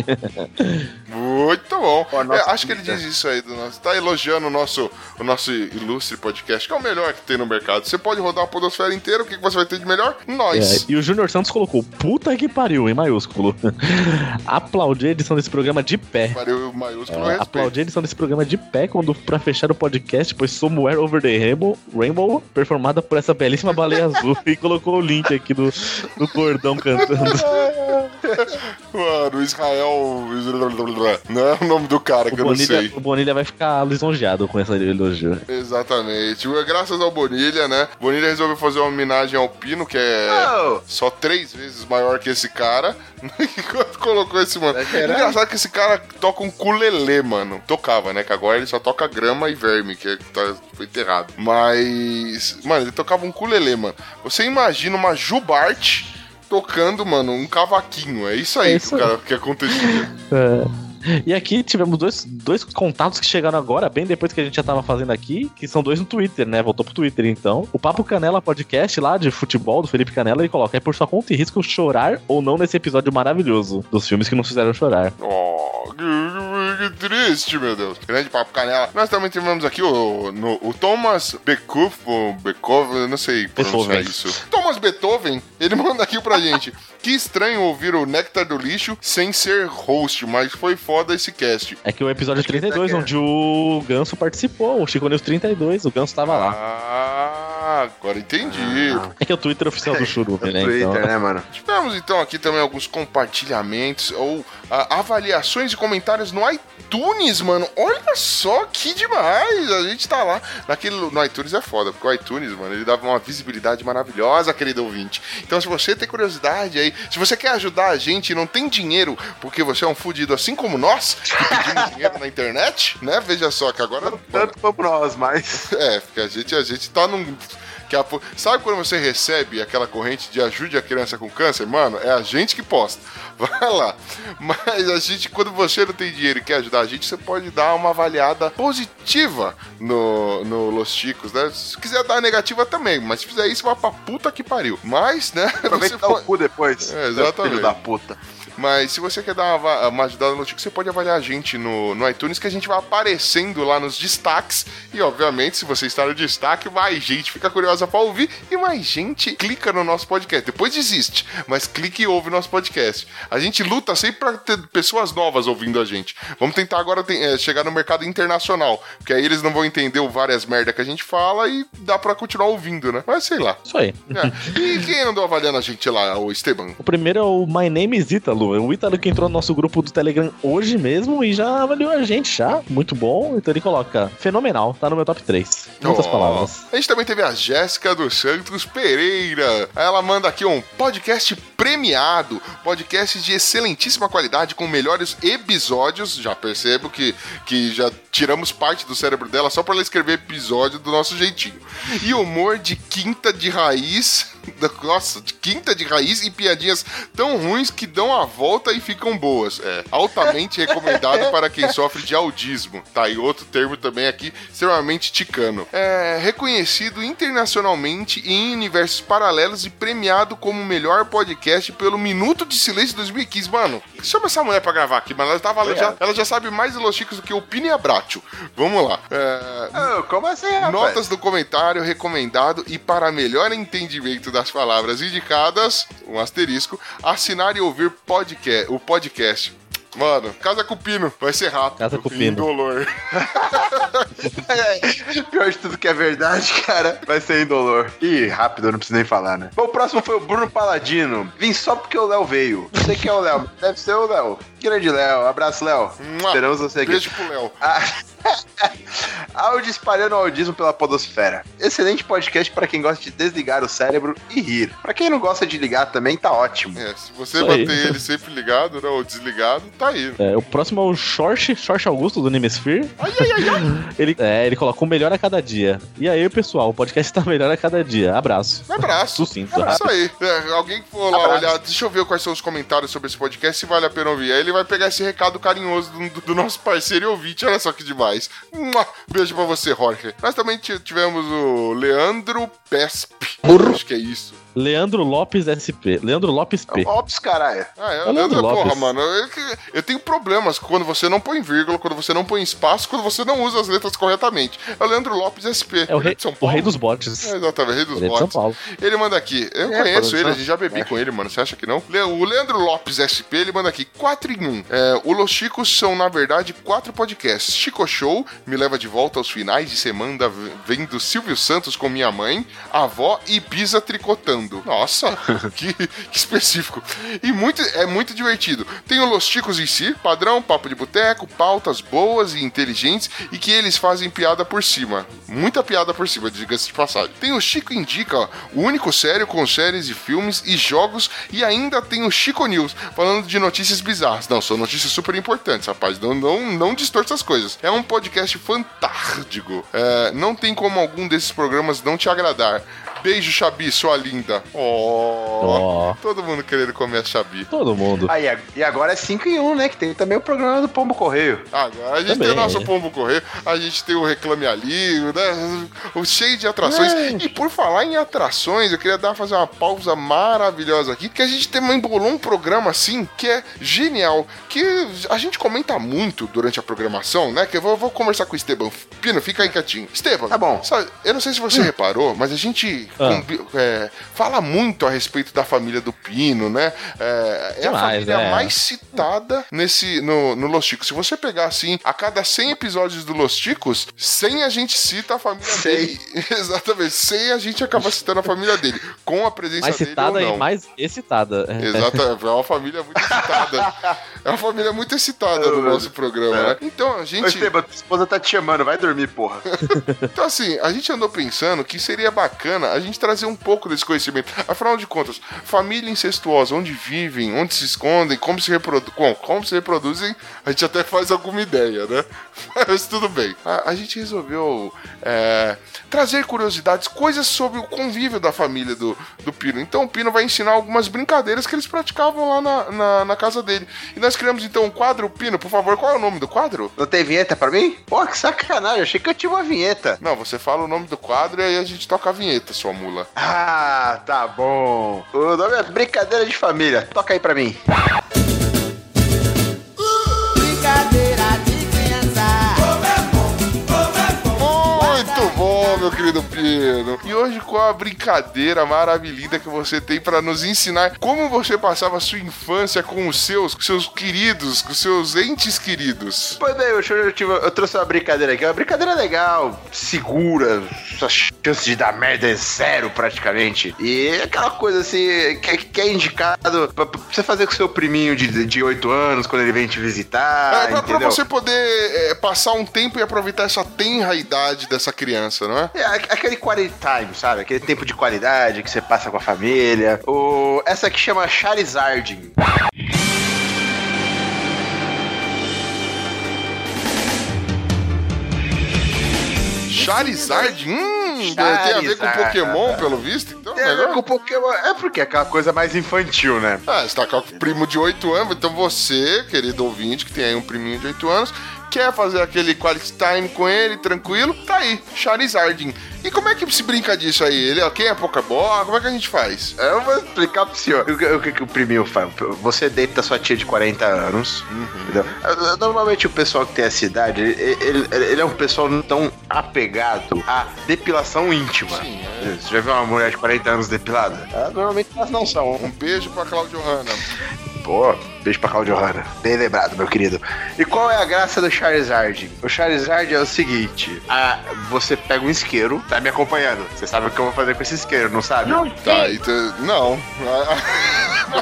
[SPEAKER 3] Muito bom. é, acho que ele diz isso aí. Do nosso, tá elogiando o nosso, o nosso ilustre podcast, que é o melhor que tem no mercado. Você pode rodar a podosfera inteira, o que você vai ter de melhor? Nós.
[SPEAKER 4] É, e o Júnior Santos colocou, puta que pariu, em maiúsculo. aplaudir a edição desse programa de pé.
[SPEAKER 3] Pariu maiúsculo,
[SPEAKER 4] é, Aplaudir a edição desse programa de pé quando pra fechar o podcast, pois Somewhere Over the Rainbow, Rainbow performada por essa belíssima baleia azul. e colocou o link aqui do, do cordão cantando.
[SPEAKER 3] Mano, Israel. Não é o nome do cara que
[SPEAKER 4] O
[SPEAKER 3] eu não
[SPEAKER 4] Bonilha,
[SPEAKER 3] sei.
[SPEAKER 4] o Bonilha vai ficar lisonjeado com esse elogio.
[SPEAKER 3] Exatamente. Graças ao Bonilha, né? Bonilha resolveu fazer uma homenagem ao Pino, que é
[SPEAKER 5] Oh.
[SPEAKER 3] só três vezes maior que esse cara. Enquanto colocou esse mano.
[SPEAKER 5] É verdade.
[SPEAKER 3] Engraçado que esse cara toca um culelê, mano. Tocava, né? Que agora ele só toca grama e verme, que tá, foi enterrado. Mas. Mano, ele tocava um culelê, mano. Você imagina uma jubarte tocando, mano, um cavaquinho. É isso aí
[SPEAKER 4] É isso
[SPEAKER 3] o cara, que acontecia.
[SPEAKER 4] É. E aqui tivemos dois, dois contatos que chegaram agora, bem depois que a gente já tava fazendo aqui, que são dois no Twitter, né? Voltou pro Twitter então. O Papo Canela Podcast lá de futebol do Felipe Canela, ele coloca: é por sua conta e risco chorar ou não nesse episódio maravilhoso dos filmes que nos fizeram chorar.
[SPEAKER 3] Oh, que, que triste, meu Deus. Grande papo canela. Nós também tivemos aqui o, no- o Thomas Beckhoff, ou Beckhoff, eu não sei pronunciar
[SPEAKER 4] Beethoven.
[SPEAKER 3] isso. Thomas Beethoven, ele manda aqui pra gente. Que estranho ouvir o Néctar do Lixo sem ser host, mas foi foda esse cast.
[SPEAKER 4] É que o episódio
[SPEAKER 5] Acho que
[SPEAKER 4] 32,
[SPEAKER 5] tá
[SPEAKER 4] onde o Ganso participou, o Chico News 32, o Ganso tava lá.
[SPEAKER 3] Ah, agora entendi.
[SPEAKER 4] É que é o Twitter oficial do Churume,
[SPEAKER 5] No
[SPEAKER 4] né?
[SPEAKER 5] Twitter,
[SPEAKER 4] Então,
[SPEAKER 5] né, mano?
[SPEAKER 3] Tivemos então aqui também alguns compartilhamentos ou ah, avaliações e comentários no iTunes, mano. Olha só que demais! A gente tá lá naquele no iTunes é foda, porque o iTunes, mano, ele dava uma visibilidade maravilhosa, querido ouvinte. Então, se você tem curiosidade aí, se você quer ajudar a gente e não tem dinheiro, porque você é um fudido assim como nós, que pedimos dinheiro na internet, né? Veja só que agora
[SPEAKER 5] Tanto como nós, mas.
[SPEAKER 3] é, porque a gente, a gente tá num. A Sabe quando você recebe aquela corrente de ajude a criança com câncer? Mano, é a gente que posta. Vai lá. Mas a gente, quando você não tem dinheiro e quer ajudar a gente, você pode dar uma avaliada positiva no, no Los Chicos, né? Se quiser dar negativa também, mas se fizer isso, vai pra puta que pariu. Mas, né?
[SPEAKER 5] Aproveita
[SPEAKER 3] você
[SPEAKER 5] o cu depois.
[SPEAKER 3] É, exatamente.
[SPEAKER 5] Filho da puta.
[SPEAKER 3] Mas se você quer dar uma, uma ajudada no Tico, você pode avaliar a gente no, no iTunes, que a gente vai aparecendo lá nos destaques. E, obviamente, se você está no destaque, mais gente fica curiosa pra ouvir e mais gente clica no nosso podcast. Depois desiste, mas clique e ouve nosso podcast. A gente luta sempre pra ter pessoas novas ouvindo a gente. Vamos tentar agora tem- é, chegar no mercado internacional, porque aí eles não vão entender o várias merda que a gente fala e dá pra continuar ouvindo, né? Mas sei lá.
[SPEAKER 4] isso aí.
[SPEAKER 3] É. E quem andou avaliando a gente lá, o Esteban?
[SPEAKER 4] O primeiro é o My Name is Ítalo. É o Ítalo que entrou no nosso grupo do Telegram hoje mesmo e já avaliou a gente já. Muito bom. Então ele coloca fenomenal. Tá no meu top 3. Em outras
[SPEAKER 3] Oh.
[SPEAKER 4] palavras.
[SPEAKER 3] A gente também teve a Jéssica dos Santos Pereira. Ela manda aqui um podcast premiado, podcast de excelentíssima qualidade, com melhores episódios. Já percebo que, que já tiramos parte do cérebro dela só pra ela escrever episódio do nosso jeitinho. E humor de quinta de raiz. Da- Nossa, de quinta de raiz e piadinhas tão ruins que dão a volta e ficam boas. É, altamente recomendado para quem sofre de audismo. Tá, e outro termo também aqui, extremamente ticano. É reconhecido internacionalmente em universos paralelos e premiado como o melhor podcast pelo Minuto de Silêncio 2015. Mano, chama essa mulher pra gravar aqui, mas ela, tava, ela, já, ela já sabe mais de Los Chicos do que o Pini Abratio. Vamos lá. É,
[SPEAKER 5] Ô, como assim, rapaz?
[SPEAKER 3] Notas do comentário recomendado e para melhor entendimento das palavras indicadas, um asterisco, assinar e ouvir podcast, o podcast. Mano, Casa Cupino, vai ser rápido.
[SPEAKER 4] Casa Cupino.
[SPEAKER 3] Indolor.
[SPEAKER 5] Pior de tudo que é verdade, cara, vai ser indolor. E rápido, eu não preciso nem falar, né? Bom, o próximo foi o Bruno Paladino. Vim só porque o Léo veio. Não sei quem é o Léo, deve ser o Léo. Grande Léo, abraço, Léo. Esperamos você aqui.
[SPEAKER 3] Beijo pro Léo.
[SPEAKER 5] Ah, Áudio espalhando o audismo pela podosfera. Excelente podcast para quem gosta de desligar o cérebro e rir. Para quem não gosta de ligar também, tá ótimo.
[SPEAKER 3] É, se você
[SPEAKER 4] Isso aí.
[SPEAKER 3] manter ele sempre ligado, né, ou desligado, tá aí.
[SPEAKER 4] É, o próximo é o Short, Short Augusto do Nemesphere. Ele, é, ele colocou melhor a cada dia. E aí, pessoal, o podcast tá melhor a cada dia. Abraço.
[SPEAKER 3] Um abraço.
[SPEAKER 4] Sucinto,
[SPEAKER 3] É isso aí. É, alguém que for lá
[SPEAKER 5] Abraço.
[SPEAKER 3] olhar, deixa eu ver quais são os comentários sobre esse podcast, se vale a pena ouvir. Aí ele vai pegar esse recado carinhoso do, do- nosso parceiro e ouvinte. Olha só que demais. Mua! Beijo pra você, Jorge. Nós também ti- tivemos o Leandro Pesp. Acho que é isso.
[SPEAKER 4] Leandro Lopes SP. Leandro Lopes P.
[SPEAKER 5] Ops, caralho.
[SPEAKER 3] Ah, é,
[SPEAKER 4] É
[SPEAKER 3] o
[SPEAKER 4] o
[SPEAKER 3] Leandro,
[SPEAKER 4] Leandro
[SPEAKER 3] porra,
[SPEAKER 4] Lopes.
[SPEAKER 3] mano. Eu, eu tenho problemas quando você não põe vírgula, quando você não põe espaço, quando você não usa as letras corretamente. É o Leandro Lopes SP.
[SPEAKER 4] É o
[SPEAKER 3] Ele
[SPEAKER 4] rei,
[SPEAKER 3] de São
[SPEAKER 4] o
[SPEAKER 3] Paulo.
[SPEAKER 4] rei dos bots.
[SPEAKER 3] É, exatamente, rei dos
[SPEAKER 4] é de São
[SPEAKER 3] bots.
[SPEAKER 4] Paulo.
[SPEAKER 3] Ele manda aqui, eu
[SPEAKER 5] É,
[SPEAKER 3] conheço ele, a gente já bebi com ele, mano. Você acha que não? O Leandro Lopes SP, ele manda aqui 4,5 em um. É, o Los Chicos são, na verdade, quatro podcasts. Chico Show me leva de volta aos finais de semana vendo Silvio Santos com minha mãe, avó e Pisa tricotando. Nossa, que, que específico. E muito, é muito divertido. Tem o Los Chicos em si, padrão, papo de boteco, pautas boas e inteligentes e que eles fazem piada por cima. Muita piada por cima, diga-se de passagem. Tem o Chico Indica, o único sério com séries e filmes e jogos, e ainda tem o Chico News, falando de notícias bizarras. Não, são notícias super importantes, rapaz. Não, não, não distorça as coisas. É um podcast fantástico. É, não tem como algum desses programas não te agradar. Beijo, Xabi, sua linda. Oh, oh. Todo mundo querendo comer a Xabi.
[SPEAKER 4] Todo mundo.
[SPEAKER 5] Aí, e agora é 5 em 1, um, né? Que tem também o programa do Pombo Correio.
[SPEAKER 3] Agora a gente também. tem o nosso Pombo Correio, a gente tem o Reclame Ali, né? O cheio de atrações. É. E por falar em atrações, eu queria dar fazer uma pausa maravilhosa aqui, que a gente tem embolou um programa assim que é genial, que a gente comenta muito durante a programação, né? Que eu vou, vou conversar com o Esteban. Pino, fica aí quietinho. Esteban,
[SPEAKER 5] tá bom.
[SPEAKER 3] Sabe, eu não sei se você hum. reparou, mas a gente ah. é, fala muito a respeito da família do Pino, né? É, é Demais, a família é. mais citada nesse no, no Los Chicos. Se você pegar assim, a cada 100 episódios do Los Chicos, 100 a gente cita a família 100. dele. Exatamente, 100 a gente acaba citando a família dele, com a presença
[SPEAKER 4] mais
[SPEAKER 3] dele
[SPEAKER 4] citada
[SPEAKER 3] ou não.
[SPEAKER 4] E mais excitada.
[SPEAKER 3] Exatamente, é uma família muito excitada. É uma família muito excitada no nosso programa, né? Então a gente. Ô,
[SPEAKER 5] Esteban, tua esposa tá te chamando, vai dormir, porra.
[SPEAKER 3] então assim, a gente andou pensando que seria bacana a gente trazer um pouco desse conhecimento. Afinal de contas, família incestuosa, onde vivem, onde se escondem, como se, reprodu como, como se reproduzem, a gente até faz alguma ideia, né? Mas tudo bem. A, a gente resolveu é, trazer curiosidades, coisas sobre o convívio da família do, do Pino. Então o Pino vai ensinar algumas brincadeiras que eles praticavam lá na, na, na casa dele. E nós criamos então um quadro. Pino, por favor, qual é o nome do quadro?
[SPEAKER 5] Não tem vinheta para mim? Pô, que sacanagem, achei que eu tinha uma vinheta.
[SPEAKER 3] Não, você fala o nome do quadro e aí a gente toca a vinheta, sua mula.
[SPEAKER 5] Ah, tá bom. O nome é Brincadeira de Família. Toca aí pra mim.
[SPEAKER 3] Meu querido Pino. E hoje qual a brincadeira maravilhosa que você tem para nos ensinar como você passava a sua infância com os seus, com seus queridos, com os seus entes queridos?
[SPEAKER 5] Pois bem, eu, eu, eu trouxe uma brincadeira aqui, uma brincadeira legal, segura, sua chance de dar merda é zero praticamente. E aquela coisa assim, que, que é indicado pra, pra, você fazer com seu priminho de, de 8 anos, quando ele vem te visitar. É,
[SPEAKER 3] pra, pra você poder é, passar um tempo e aproveitar essa tenra idade dessa criança, não é?
[SPEAKER 5] É, aquele quality time, sabe? Aquele tempo de qualidade que você passa com a família. O... Essa aqui chama Charizard.
[SPEAKER 3] Charizard? Hum, Charizard. tem a ver com Pokémon, pelo visto? Então,
[SPEAKER 5] tem a ver com Pokémon. É porque é aquela coisa mais infantil, né?
[SPEAKER 3] Ah, você tá com o primo de 8 anos, então você, querido ouvinte, que tem aí um priminho de 8 anos, quer fazer aquele quality time com ele, tranquilo, tá aí, Charizard. E como é que se brinca disso aí? Ele, quem é Pokébola? Como é que a gente faz?
[SPEAKER 5] Eu vou explicar pro senhor o que, que o primeiro faz. Você deita sua tia de 40 anos, uhum. entendeu? Normalmente o pessoal que tem essa idade, ele, ele, ele, é um pessoal não tão apegado à depilação íntima. Sim, é. Você já viu uma mulher de 40 anos depilada?
[SPEAKER 3] Ah, normalmente elas não são. Um beijo pra Claudio Hanna.
[SPEAKER 5] Pô, beijo pra Claudio Hanna. Bem lembrado, meu querido. E qual é a graça do Charizard? O Charizard é o seguinte: a, você pega um isqueiro, tá me acompanhando. Você sabe o que eu vou fazer com esse isqueiro, não sabe?
[SPEAKER 3] Não, tá, então, não.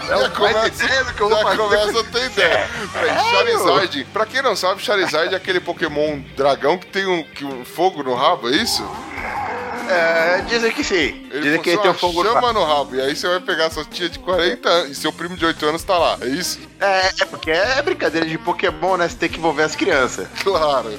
[SPEAKER 5] Não, começa,
[SPEAKER 3] que eu vou fazer começa a ter ideia. É, Charizard, pra quem não sabe, Charizard é aquele Pokémon dragão que tem um, que um fogo no rabo, é isso?
[SPEAKER 5] É, dizem que sim.
[SPEAKER 3] Ele dizem que ele tem um fogo chama no rabo. E aí você vai pegar sua tia de 40 anos e seu primo de 8 anos tá lá. É isso?
[SPEAKER 5] É, é porque é brincadeira de Pokémon, né? Você tem que envolver as crianças.
[SPEAKER 3] Claro.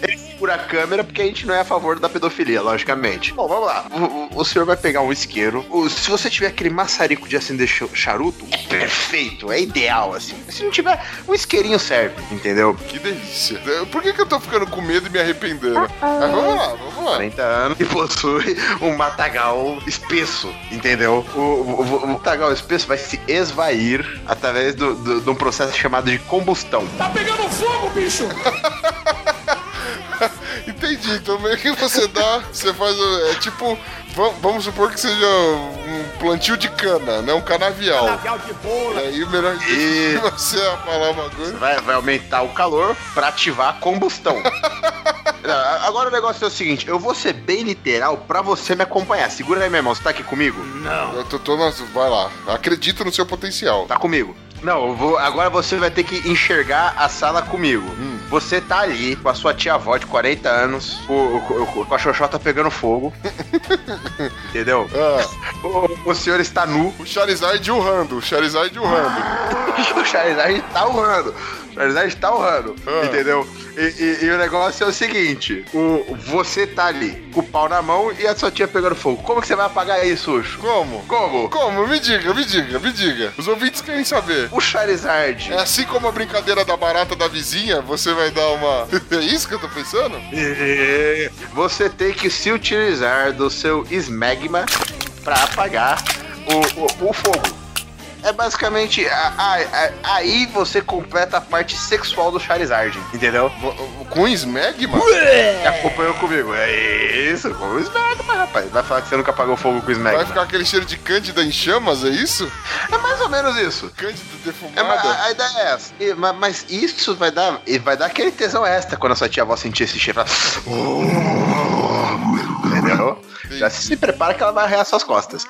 [SPEAKER 5] A câmera porque a gente não é a favor da pedofilia, logicamente. Bom, vamos lá. O, o, o senhor vai pegar um isqueiro. O, se você tiver aquele maçarico de acender charuto, é perfeito, é ideal, assim. Se não tiver, um isqueirinho serve, entendeu?
[SPEAKER 3] Que delícia. Por que, que eu tô ficando com medo e me arrependendo? Mas vamos lá, vamos lá.
[SPEAKER 5] 40 anos e possui um matagal espesso, entendeu? O, o, o, matagal espesso vai se esvair através do, do, de um processo chamado de combustão.
[SPEAKER 6] Tá pegando fogo, bicho!
[SPEAKER 3] Entendi. Então meio que você dá, você faz. É tipo. Vamos supor que seja um plantio de cana, né? Um canavial.
[SPEAKER 6] Canavial de bolo.
[SPEAKER 3] E aí o melhor
[SPEAKER 5] E-
[SPEAKER 3] você falar uma coisa.
[SPEAKER 5] Vai, vai aumentar o calor pra ativar a combustão. Agora o negócio é o seguinte, eu vou ser bem literal pra você me acompanhar. Segura aí, meu irmão, você tá aqui comigo?
[SPEAKER 6] Não.
[SPEAKER 3] Eu tô, tô nas- vai lá. Acredito no seu potencial.
[SPEAKER 5] Tá comigo. Não, eu vou, agora você vai ter que enxergar a sala comigo. Você tá ali com a sua tia-avó de 40 anos, com, com- com a xoxota pegando fogo. Entendeu?
[SPEAKER 3] Ah,
[SPEAKER 5] O, o senhor está nu.
[SPEAKER 3] o Charizard urrando, o Charizard urrando.
[SPEAKER 5] O Charizard tá urrando. O Charizard tá urrando.
[SPEAKER 3] Ah.
[SPEAKER 5] Entendeu? E, e- e o negócio é o seguinte: o, você tá ali com o pau na mão e a sua tia pegando fogo. Como que você vai apagar isso, Ucho?
[SPEAKER 3] Como?
[SPEAKER 5] Como?
[SPEAKER 3] Como? Me diga, me diga, me diga. Os ouvintes querem saber.
[SPEAKER 5] O Charizard.
[SPEAKER 3] É assim como a brincadeira da barata da vizinha, você vai dar uma. É isso que eu tô pensando?
[SPEAKER 5] Você tem que se utilizar do seu Smegma pra apagar o, o, o fogo. É basicamente. a- a- a- aí você completa a parte sexual do Charizard, entendeu?
[SPEAKER 3] Com Smegma?
[SPEAKER 5] Acompanhou comigo. É isso, com o Smegma, rapaz. Vai falar que você nunca apagou fogo com o Smegma.
[SPEAKER 3] Vai ficar aquele cheiro de cândida em chamas, é isso?
[SPEAKER 5] É mais ou menos isso.
[SPEAKER 3] Cândida
[SPEAKER 5] É, mas
[SPEAKER 3] defumada?
[SPEAKER 5] a, a ideia é essa. E- ma- mas, isso vai dar, vai dar aquele tesão extra quando a sua tia avó sentir esse cheiro. Ela... Entendeu? Já se prepara que ela vai arrear suas costas.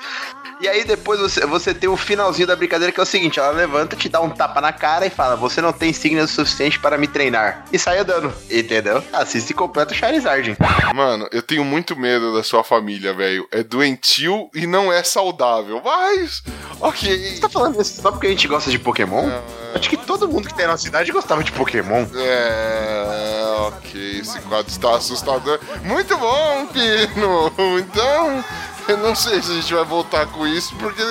[SPEAKER 5] E aí depois você, você tem o finalzinho da brincadeira que é o seguinte: ela levanta, te dá um tapa na cara e fala: Você não tem signo suficiente para me treinar. E sai andando. Entendeu? Se completa o Charizard.
[SPEAKER 3] Mano, eu tenho muito medo da sua família, velho. É doentio e não é saudável. Mas, ok.
[SPEAKER 5] Você tá falando isso só porque a gente gosta de Pokémon? Acho que todo mundo que tem na cidade gostava de Pokémon.
[SPEAKER 3] É, ok, esse quadro está assustador. Muito bom, Pino. Então, eu não sei se a gente vai voltar com isso, porque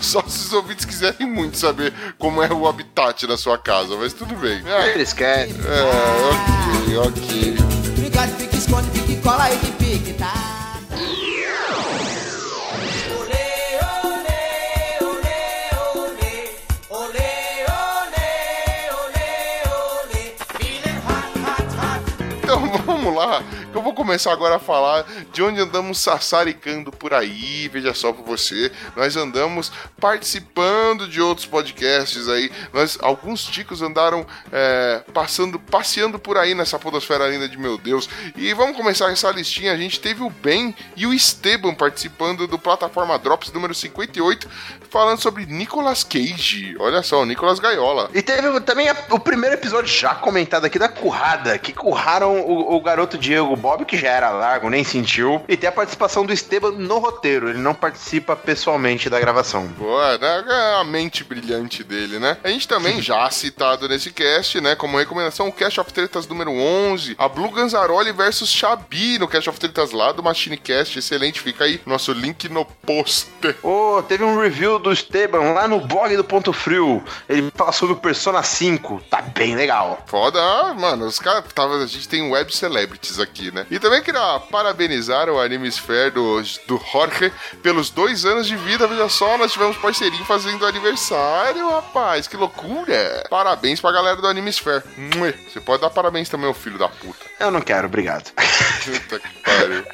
[SPEAKER 3] só se os ouvintes quiserem muito saber como é o habitat da sua casa, mas tudo bem. É,
[SPEAKER 5] Eles querem.
[SPEAKER 3] é, ok, ok.
[SPEAKER 2] De pique, esconde, pique, cola e de pique, tá?
[SPEAKER 3] Então vamos lá, que eu vou começar agora a falar de onde andamos sassaricando por aí. Veja só pra você, nós andamos participando de outros podcasts aí. Nós, alguns ticos andaram é, passando, passeando por aí nessa podosfera linda de meu Deus. E vamos começar essa listinha. A gente teve o Ben e o Esteban participando do plataforma Drops número 58, falando sobre Nicolas Cage. Olha só, o Nicolas Gaiola.
[SPEAKER 5] E teve também a- o primeiro episódio já comentado aqui da Currada, que curraram o, o garoto Diego Bob, que já era largo, nem sentiu. E tem a participação do Esteban no roteiro, ele não participa pessoalmente da gravação.
[SPEAKER 3] Boa, né? É a mente brilhante dele, né? A gente também já citado nesse cast, né? Como recomendação, o Cast of Tretas número 11, a Blue Ganzaroli versus Xabi no Cast of Tretas lá do Machinecast. Excelente, fica aí nosso link no post.
[SPEAKER 5] Ô, teve um review do Esteban lá no blog do Ponto Frio. Ele fala sobre o Persona 5, tá bem legal.
[SPEAKER 3] Foda, ah, mano, os caras, a gente tem web celebrities aqui, né? E também queria parabenizar o Anime Sphere do, do Jorge pelos dois anos de vida, veja só, nós tivemos parceirinho fazendo aniversário, rapaz, que loucura! Parabéns pra galera do Anime Sphere. Você pode dar parabéns também ao filho da puta.
[SPEAKER 5] Eu não quero, obrigado.
[SPEAKER 3] Puta que pariu.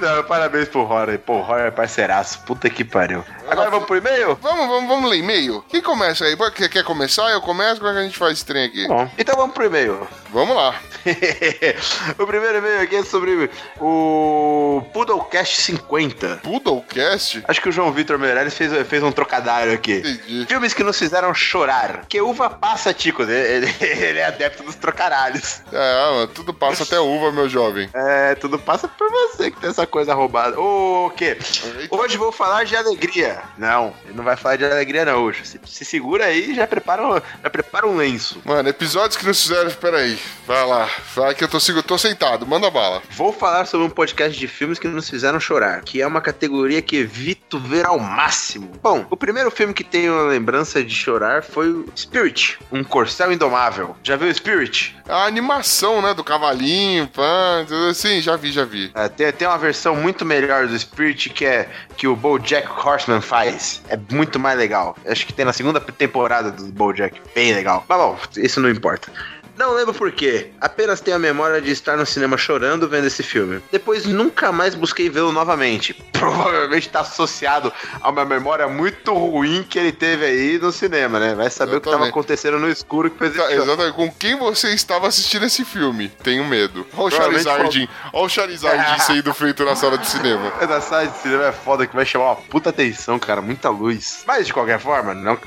[SPEAKER 5] não, parabéns pro Rory. Pô, o Rory é parceiraço. Puta que pariu. Agora vamos pro e-mail?
[SPEAKER 3] Vamos, vamos, vamos ler e-mail? Quem começa aí? Quer, quer começar? Eu começo? Como é que a gente faz esse trem aqui?
[SPEAKER 5] Bom, então vamos pro e-mail.
[SPEAKER 3] Vamos lá.
[SPEAKER 5] o primeiro e-mail aqui é sobre o Poodlecast 50.
[SPEAKER 3] Poodlecast?
[SPEAKER 5] Acho que o João Vitor Meirelles fez, fez um trocadilho aqui.
[SPEAKER 3] Entendi.
[SPEAKER 5] Filmes que nos fizeram chorar. Que uva passa, Ticos. Ele, ele é adepto dos trocaralhos.
[SPEAKER 3] É, mano, tudo passa até uva, meu jovem.
[SPEAKER 5] É, tudo passa por você que tem essa coisa roubada. O quê?
[SPEAKER 3] Eita.
[SPEAKER 5] Hoje vou falar de alegria. Não, ele não vai falar de alegria, não, hoje. Se, se segura aí e já prepara, um- já prepara um lenço.
[SPEAKER 3] Mano, episódios que nos fizeram. Peraí, vai lá. Vai que eu tô, segu- tô sentado, manda bala.
[SPEAKER 5] Vou falar sobre um podcast de filmes que nos fizeram chorar, que é uma categoria que evito ver ao máximo. Bom, o primeiro filme que tenho a lembrança de chorar foi o Spirit, um corcel indomável. Já viu Spirit?
[SPEAKER 3] A animação, né, do cavalinho, pã, assim, já vi, já vi.
[SPEAKER 5] É, tem, tem uma versão muito melhor do Spirit que é que o BoJack Horseman faz. É muito mais legal. Acho que tem na segunda temporada do BoJack. Bem legal. Mas bom, isso não importa. Não lembro por quê. Apenas tenho a memória de estar no cinema chorando vendo esse filme. Depois nunca mais busquei vê-lo novamente. Provavelmente está associado a uma memória muito ruim que ele teve aí no cinema, né? Vai saber o que estava acontecendo no escuro que fez
[SPEAKER 3] Tá, exatamente. Com quem você estava assistindo esse filme? Tenho medo. Olha o Charizardinho. Olha o Charizard sendo feito na sala de cinema.
[SPEAKER 5] Na sala de cinema é foda que vai chamar uma puta atenção, cara. Muita luz. Mas de qualquer forma, não,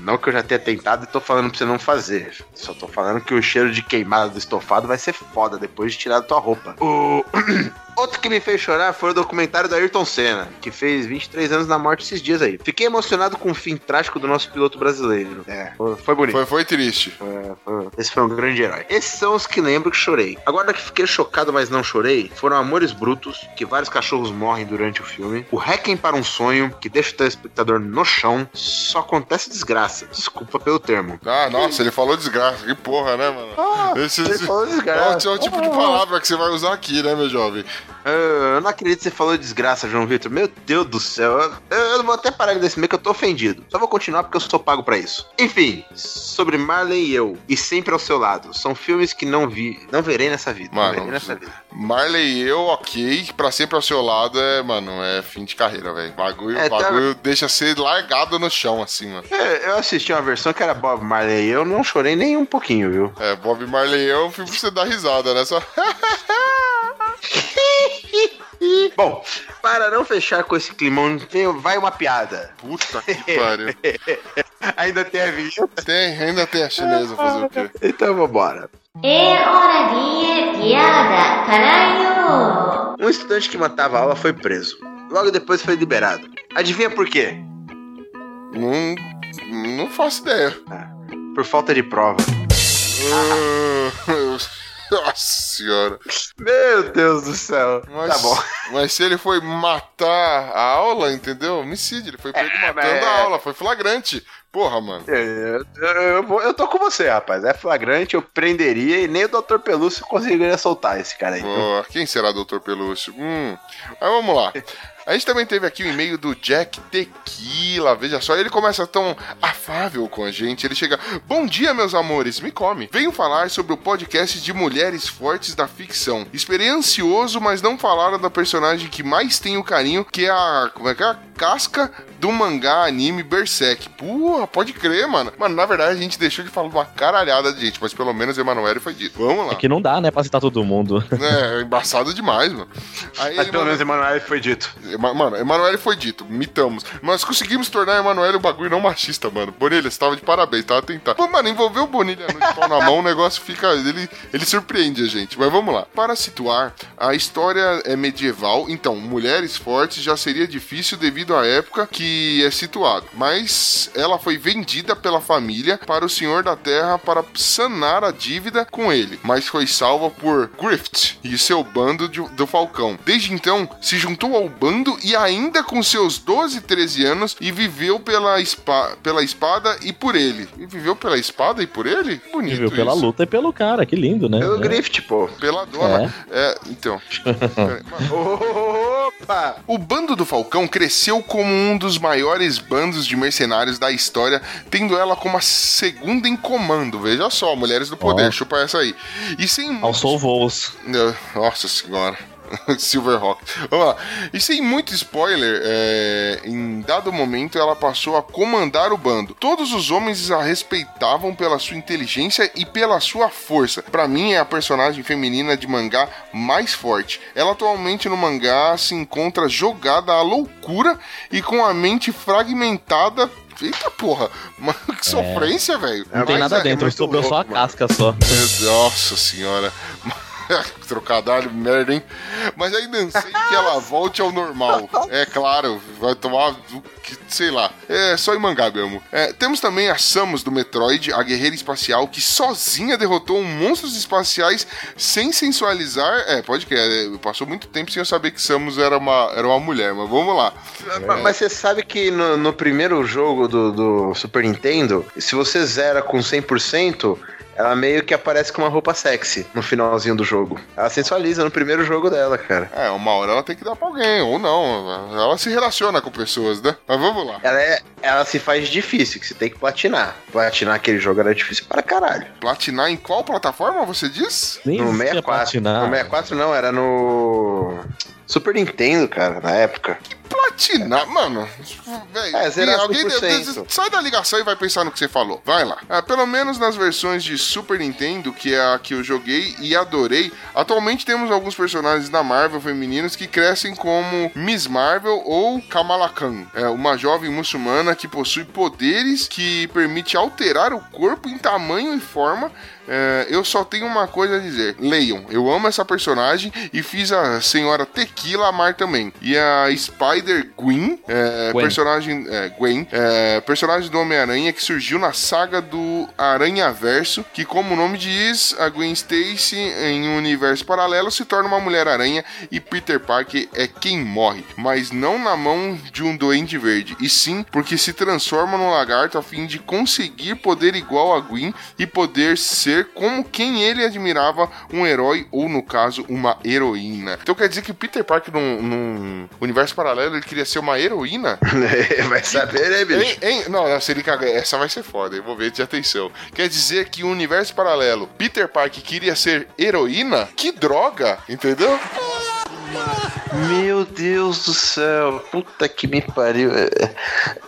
[SPEAKER 5] não que eu já tenha tentado e tô falando pra você não fazer. Só tô falando que o cheiro de queimada do estofado vai ser foda depois de tirar da tua roupa. O. Outro que me fez chorar foi o documentário do Ayrton Senna, que fez 23 anos na morte esses dias aí. Fiquei emocionado com o fim trágico do nosso piloto brasileiro. É, foi, bonito.
[SPEAKER 3] Foi, foi triste.
[SPEAKER 5] Foi- foi- Esse foi um grande herói. Esses são os que lembro que chorei. Agora que fiquei chocado, mas não chorei, foram Amores Brutos, que vários cachorros morrem durante o filme. O Requiem para um Sonho, que deixa o telespectador no chão. Só acontece desgraça. Desculpa pelo termo.
[SPEAKER 3] Ah, nossa, ele falou desgraça. Que porra, né, mano? Esse,
[SPEAKER 5] ele
[SPEAKER 3] esse-
[SPEAKER 5] falou desgraça.
[SPEAKER 3] É o, é o tipo de palavra que você vai usar aqui, né, meu jovem?
[SPEAKER 5] Ah, Eu não acredito que você falou desgraça, João Vitor. Meu Deus do céu. Eu, eu vou até parar desse meio que eu tô ofendido. Só vou continuar porque eu sou pago pra isso. Enfim, sobre Marley e eu, e sempre ao seu lado. São filmes que não vi, não verei nessa vida.
[SPEAKER 3] Mano,
[SPEAKER 5] verei nessa vida.
[SPEAKER 3] Marley e eu, ok, pra sempre ao seu lado é, mano, é fim de carreira, velho. Bagulho,
[SPEAKER 5] É, tá-
[SPEAKER 3] bagulho deixa ser largado no chão, assim, mano.
[SPEAKER 5] É, eu assisti uma versão que era Bob Marley e eu não chorei nem um pouquinho, viu?
[SPEAKER 3] É, Bob Marley e eu, um filme pra você dar risada, né? Só...
[SPEAKER 5] Bom, para não fechar com esse climão, tem- vai uma piada.
[SPEAKER 3] Puta que pariu.
[SPEAKER 5] Ainda tem a vinheta?
[SPEAKER 3] Tem, ainda tem a chinesa fazer o quê?
[SPEAKER 5] Então vambora.
[SPEAKER 7] É hora de piada, caralho!
[SPEAKER 5] Um estudante que matava a aula foi preso. Logo depois foi liberado. Adivinha por quê?
[SPEAKER 3] Não, não faço ideia.
[SPEAKER 5] Por falta de prova.
[SPEAKER 3] Ah, Nossa senhora.
[SPEAKER 5] Meu Deus do céu.
[SPEAKER 3] Mas,
[SPEAKER 5] Tá bom.
[SPEAKER 3] Mas se ele foi matar a aula, entendeu? Homicídio. Ele foi pego
[SPEAKER 5] É,
[SPEAKER 3] matando
[SPEAKER 5] mas-
[SPEAKER 3] a aula. Foi flagrante. Porra, mano.
[SPEAKER 5] Eu, eu, eu eu tô com você, rapaz. É flagrante, eu prenderia e nem o Dr. Pelúcio conseguiria soltar esse cara aí.
[SPEAKER 3] Pô, quem será Dr. Pelúcio? Hum. Mas vamos lá. A gente também teve aqui o e-mail do Jack Tequila. Veja só, ele começa tão afável com a gente. Ele chega: Bom dia, meus amores, me come. Venho falar sobre o podcast de mulheres fortes da ficção. Esperei ansioso, mas não falaram da personagem que mais tenho carinho, que é a. Como é que é? A casca do mangá anime Berserk. Porra, pode crer, mano. Mano, na verdade a gente deixou de falar uma caralhada de gente, mas pelo menos Emanuele foi dito. Vamos lá.
[SPEAKER 4] É que não dá, né, pra citar todo mundo.
[SPEAKER 3] É, embaçado demais, mano. Aí
[SPEAKER 5] Mas
[SPEAKER 3] ele
[SPEAKER 5] pelo
[SPEAKER 3] mandou-
[SPEAKER 5] menos Emanuel foi dito.
[SPEAKER 3] Mano, Emanuele foi dito, mitamos. Mas conseguimos tornar Emanuele um bagulho não machista, mano. Bonilha, você tava de parabéns, tava tentando. Pô, mano, envolver o Bonilha no pau na mão, o negócio fica. Ele, ele surpreende a gente. Mas vamos lá. Para situar, a história é medieval, então, mulheres fortes já seria difícil devido à época que é situado. Mas ela foi vendida pela família para o Senhor da Terra para sanar a dívida com ele. Mas foi salva por Grift e seu bando de- do Falcão. Desde então, se juntou ao bando e ainda com seus 12, 13 anos e viveu pela, espa pela espada e por ele. E viveu pela espada e por ele? Bonito
[SPEAKER 4] Viu pela
[SPEAKER 3] isso.
[SPEAKER 4] luta e pelo cara, que lindo, né?
[SPEAKER 5] Pelo
[SPEAKER 4] É.
[SPEAKER 5] Grift, pô.
[SPEAKER 3] Pela dona. É, então. Peraí, mano.
[SPEAKER 5] Opa!
[SPEAKER 3] O bando do Falcão cresceu como um dos maiores bandos de mercenários da história, tendo ela como a segunda em comando. Veja só, Mulheres do Poder,
[SPEAKER 4] Ó.
[SPEAKER 3] chupa essa aí. E sem muitos-
[SPEAKER 4] Alçou voos.
[SPEAKER 3] Nossa senhora. Silverhawk. Vamos lá. E sem muito spoiler, é, em dado momento ela passou a comandar o bando. Todos os homens a respeitavam pela sua inteligência e pela sua força. Pra mim é a personagem feminina de mangá mais forte. Ela atualmente no mangá se encontra jogada à loucura e com a mente fragmentada. Eita porra, mano, que sofrência, velho.
[SPEAKER 4] Não tem
[SPEAKER 3] Mas
[SPEAKER 4] nada
[SPEAKER 3] é-
[SPEAKER 4] dentro,
[SPEAKER 5] muito
[SPEAKER 4] sobrou só a
[SPEAKER 5] mano.
[SPEAKER 4] casca só.
[SPEAKER 3] nossa senhora. Trocadilho, merda, hein? Mas ainda sei que ela volte ao normal. É claro, vai tomar, sei lá. É só em mangá mesmo. É, temos também a Samus do Metroid, a guerreira espacial, que sozinha derrotou monstros espaciais sem sensualizar. É, pode que é, passou muito tempo sem eu saber que Samus era uma, era uma mulher, mas vamos lá.
[SPEAKER 5] Mas- Mas você sabe que no, no primeiro jogo do, do Super Nintendo, se você zera com 100%, ela meio que aparece com uma roupa sexy no finalzinho do jogo. Ela sensualiza no primeiro jogo dela, cara.
[SPEAKER 3] É, uma hora ela tem que dar pra alguém, ou não. Ela se relaciona com pessoas, né? Mas vamos lá.
[SPEAKER 5] Ela é, ela se faz difícil, que você tem que platinar. Platinar aquele jogo era difícil para caralho.
[SPEAKER 3] Platinar em qual plataforma você diz?
[SPEAKER 4] Nem
[SPEAKER 5] No
[SPEAKER 4] existia
[SPEAKER 5] 64.
[SPEAKER 4] platinar.
[SPEAKER 5] No 64 não, era no. Super Nintendo, cara, na época.
[SPEAKER 3] Platinar, mano. Véi,
[SPEAKER 5] É, zerar
[SPEAKER 3] alguém
[SPEAKER 5] 100%.
[SPEAKER 3] sai da ligação e vai pensar no que você falou. Vai lá. Ah, pelo menos nas versões de Super Nintendo, que é a que eu joguei e adorei, atualmente temos alguns personagens da Marvel femininos que crescem como Miss Marvel ou Kamala Khan, é, uma jovem muçulmana que possui poderes que permite alterar o corpo em tamanho e forma. É, eu só tenho uma coisa a dizer. Leiam, eu amo essa personagem e fiz a senhora Tequila amar também. E a Spider Gwen, é,
[SPEAKER 4] Gwen.
[SPEAKER 3] personagem é, Gwen, é, personagem do Homem-Aranha que surgiu na saga do Aranha Verso, que como o nome diz, a Gwen Stacy em um universo paralelo se torna uma Mulher-Aranha e Peter Parker é quem morre, mas não na mão de um doente verde, e sim porque se transforma num lagarto a fim de conseguir poder igual a Gwen e poder ser como quem ele admirava, um herói ou no caso uma heroína. Então quer dizer que Peter Parker num, num universo paralelo ele queria ser uma heroína?
[SPEAKER 5] Vai saber, né, bicho?
[SPEAKER 3] Hein, hein? Não, não, se ele cagar, essa vai ser foda, envolvente de atenção. Quer dizer que o universo paralelo, Peter Parker queria ser heroína? Que droga, entendeu?
[SPEAKER 5] Meu Deus do céu, puta que me pariu.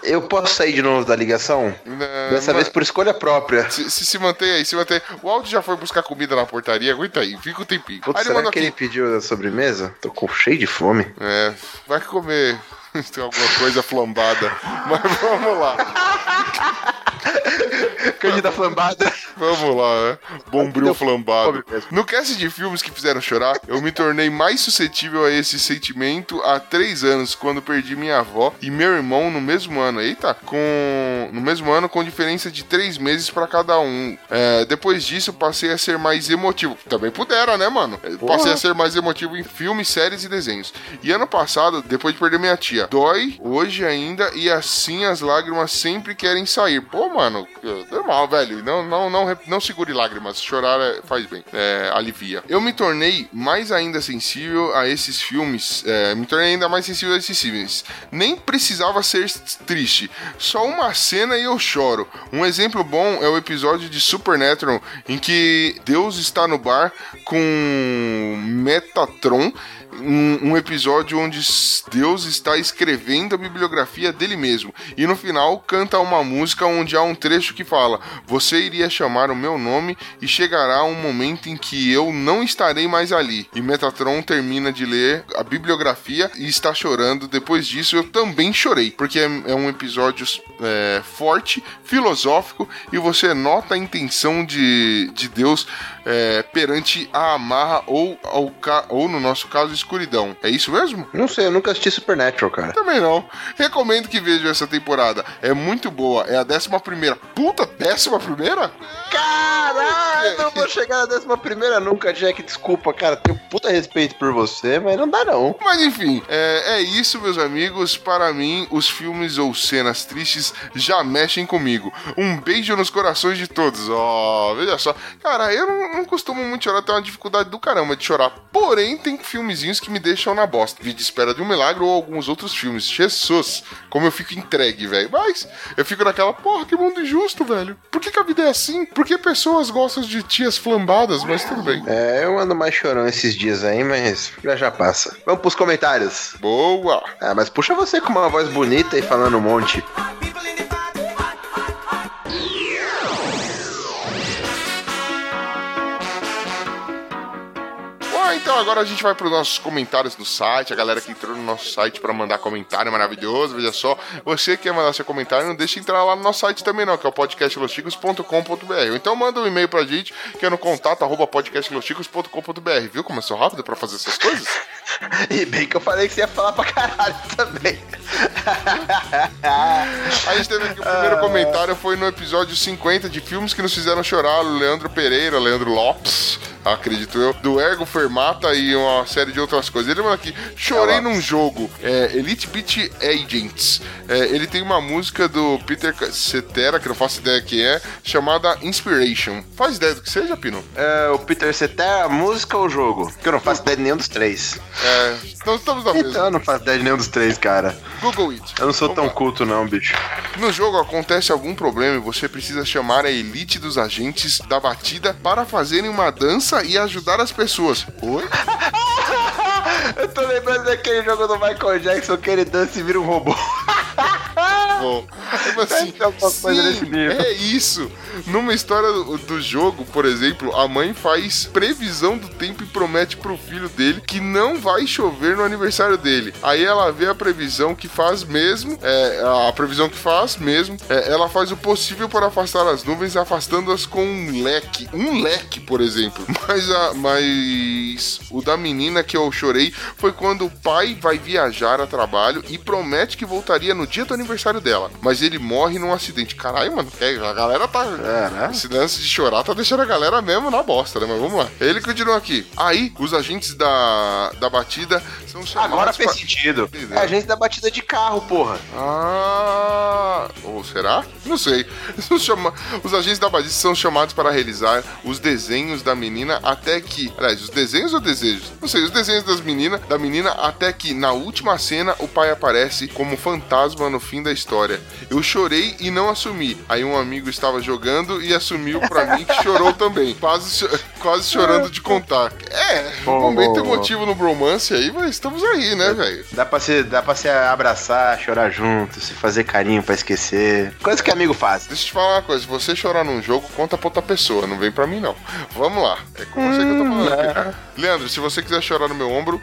[SPEAKER 5] Eu posso sair de novo da ligação?
[SPEAKER 3] Não,
[SPEAKER 5] Dessa
[SPEAKER 3] mas-
[SPEAKER 5] vez por escolha própria.
[SPEAKER 3] Se, se, se mantém aí, se mantém. O Aldo já foi buscar comida na portaria, aguenta aí, fica o tempinho.
[SPEAKER 5] Putz,
[SPEAKER 3] aí ele
[SPEAKER 5] será que
[SPEAKER 3] aqui.
[SPEAKER 5] ele pediu da sobremesa? Tô com cheio de fome.
[SPEAKER 3] É, vai comer tem alguma coisa flambada. Mas vamos lá,
[SPEAKER 5] Cândida flambada.
[SPEAKER 3] vamos lá, né? Bombril flambado. No cast de filmes que fizeram chorar, eu me tornei mais suscetível a esse sentimento há três anos, quando perdi minha avó e meu irmão no mesmo ano. Eita, com no mesmo ano, com diferença de três meses pra cada um. É, depois disso, passei a ser mais emotivo. Também pudera, né, mano? É, Passei a ser mais emotivo em filmes, séries e desenhos. E ano passado, depois de perder minha tia, dói hoje ainda e assim as lágrimas sempre querem sair. Pô, mano, normal, velho. Não, não, não, não segure lágrimas. Chorar é- faz bem, é, alivia. Eu me tornei mais ainda sensível a esses filmes. é, me tornei ainda mais sensível a esses filmes. Nem precisava ser triste. Só uma cena e eu choro. Um exemplo bom é o episódio de Supernatural em que Deus está no bar com Metatron um, um episódio onde Deus está escrevendo a bibliografia dele mesmo. E no final canta uma música onde há um trecho que fala: Você iria chamar o meu nome e chegará um momento em que eu não estarei mais ali. E Metatron termina de ler a bibliografia e está chorando. Depois disso, eu também chorei, porque é, é um episódio é, forte, filosófico, e você nota a intenção de, de Deus é, perante a amarra ou, ao ou, no nosso caso, escuridão. É isso mesmo?
[SPEAKER 5] Não sei, eu nunca assisti Supernatural, cara.
[SPEAKER 3] Também não. Recomendo que vejam essa temporada. É muito boa. É a décima primeira. Puta, décima primeira?
[SPEAKER 5] Caralho, não vou chegar na décima primeira nunca, Jack. Desculpa, cara. Tenho puta respeito por você, mas não dá não.
[SPEAKER 3] Mas enfim, é, é isso, meus amigos. Para mim, os filmes ou cenas tristes já mexem comigo. Um beijo nos corações de todos. Ó, veja só. Cara, eu não, não costumo muito chorar, tenho uma dificuldade do caramba de chorar. Porém, tem filmezinhos que me deixam na bosta. Vídeo Espera de um Milagre ou alguns outros filmes. Jesus, como eu fico entregue, velho. Mas eu fico naquela, porra, que mundo injusto, velho. Por que, que a vida é assim? Por que pessoas gostam de tias flambadas? Mas tudo bem.
[SPEAKER 5] É, eu ando mais chorando esses dias aí, mas já já passa. Vamos pros comentários.
[SPEAKER 3] Boa!
[SPEAKER 5] Ah, mas puxa você com uma voz bonita e falando um monte.
[SPEAKER 3] Então agora a gente vai para os nossos comentários no site, a galera que entrou no nosso site para mandar comentário maravilhoso, veja só. Você que quer mandar seu comentário, não deixe de entrar lá no nosso site também não, que é o podcastlosticos.com.br. Então manda um e-mail pra gente, que é no contato arroba podcastlosticos.com.br. Viu como eu sou rápido para fazer essas coisas?
[SPEAKER 5] E bem que eu falei que você ia falar pra caralho também.
[SPEAKER 3] A gente teve aqui o primeiro comentário foi no episódio 50 de filmes que nos fizeram chorar, Leandro Pereira, Leandro Lopes. Acredito eu, do Ergo Fermata e uma série de outras coisas. Ele manda aqui, chorei num jogo, é, Elite Beat Agents. É, ele tem uma música do Peter Cetera, que eu não faço ideia que é, chamada Inspiration. Faz ideia do que seja, Pino?
[SPEAKER 5] É, o Peter Cetera, a música ou o jogo? Que eu não faço ideia de nenhum dos três.
[SPEAKER 3] É, então estamos na
[SPEAKER 5] Então
[SPEAKER 3] mesma.
[SPEAKER 5] eu não faço ideia de nenhum dos três, cara.
[SPEAKER 3] Google It.
[SPEAKER 5] Eu não sou
[SPEAKER 3] Vamos
[SPEAKER 5] tão
[SPEAKER 3] lá.
[SPEAKER 5] culto, não, bicho.
[SPEAKER 3] No jogo acontece algum problema e você precisa chamar a elite dos agentes da batida para fazerem uma dança e ajudar as pessoas. Oi?
[SPEAKER 5] Eu tô lembrando daquele jogo do Michael Jackson que ele dança e vira um robô.
[SPEAKER 3] Bom, assim, sim, é isso. Numa história do, do jogo, por exemplo, a mãe faz previsão do tempo e promete pro filho dele que não vai chover no aniversário dele. Aí ela vê a previsão que faz mesmo, é, a previsão que faz mesmo, é, ela faz o possível para afastar as nuvens, afastando-as com um leque. Um leque, por exemplo. Mas, a, mas o da menina que eu chorei foi quando o pai vai viajar a trabalho e promete que voltaria no dia do aniversário dela. Mas ele morre num acidente. Caralho, mano, é, a galera tá.
[SPEAKER 5] É, né?
[SPEAKER 3] Esse lance de chorar tá deixando a galera mesmo na bosta, né? Mas vamos lá. Ele continua aqui. Aí, os agentes da, da batida são chamados.
[SPEAKER 5] Agora fez
[SPEAKER 3] pra-
[SPEAKER 5] sentido. É a gente da batida de carro, porra.
[SPEAKER 3] Ah, ou será? Não sei. Os, chama- os agentes da batida são chamados para realizar os desenhos da menina até que. Aliás, os desenhos ou desejos? Não sei, os desenhos das meninas, da menina até que na última cena o pai aparece como fantasma no fim da história. Eu chorei e não assumi. Aí um amigo estava jogando e assumiu pra mim que chorou também. Quase, quase chorando de contar. É, momento
[SPEAKER 5] boa, boa.
[SPEAKER 3] emotivo no bromance aí, mas estamos aí, né, velho?
[SPEAKER 5] Dá pra, se, dá pra se abraçar, chorar junto, se fazer carinho pra esquecer. Coisa que amigo faz.
[SPEAKER 3] Deixa eu te falar uma coisa, se você chorar num jogo, conta pra outra pessoa, não vem pra mim não. Vamos lá, é com você que eu tô falando aqui. Leandro, se você quiser chorar no meu ombro,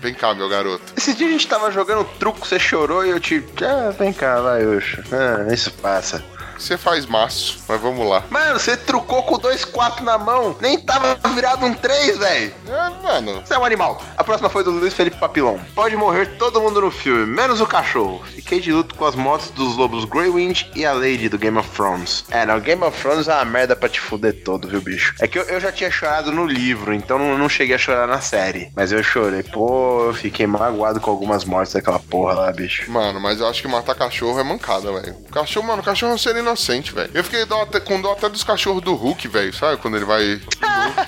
[SPEAKER 3] vem cá, meu garoto.
[SPEAKER 5] Esse dia a gente tava jogando truco, você chorou e eu te. Ah, vem cá, vai, Ucho. Ah, isso passa.
[SPEAKER 3] Você faz maço, mas vamos lá.
[SPEAKER 5] Mano, você trucou com dois 4 na mão. Nem tava virado um 3, velho.
[SPEAKER 3] É, mano,
[SPEAKER 5] Você é um animal. A próxima foi do Luiz Felipe Papilon. Pode morrer todo mundo no filme, menos o cachorro. Fiquei de luto com as motos dos lobos Greywind e a Lady do Game of Thrones. É, não, Game of Thrones é uma merda pra te fuder todo, viu, bicho? É que eu, eu já tinha chorado no livro, então não, não cheguei a chorar na série. Mas eu chorei. Pô, eu fiquei magoado com algumas mortes daquela porra lá, bicho.
[SPEAKER 3] mano, mas eu acho que matar cachorro é mancada, velho. Cachorro, mano, cachorro é um ser inocente, velho. Eu fiquei dó com dó até dos cachorros do Hulk, velho, sabe? Quando ele vai.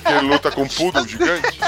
[SPEAKER 3] ele luta com um poodle gigante.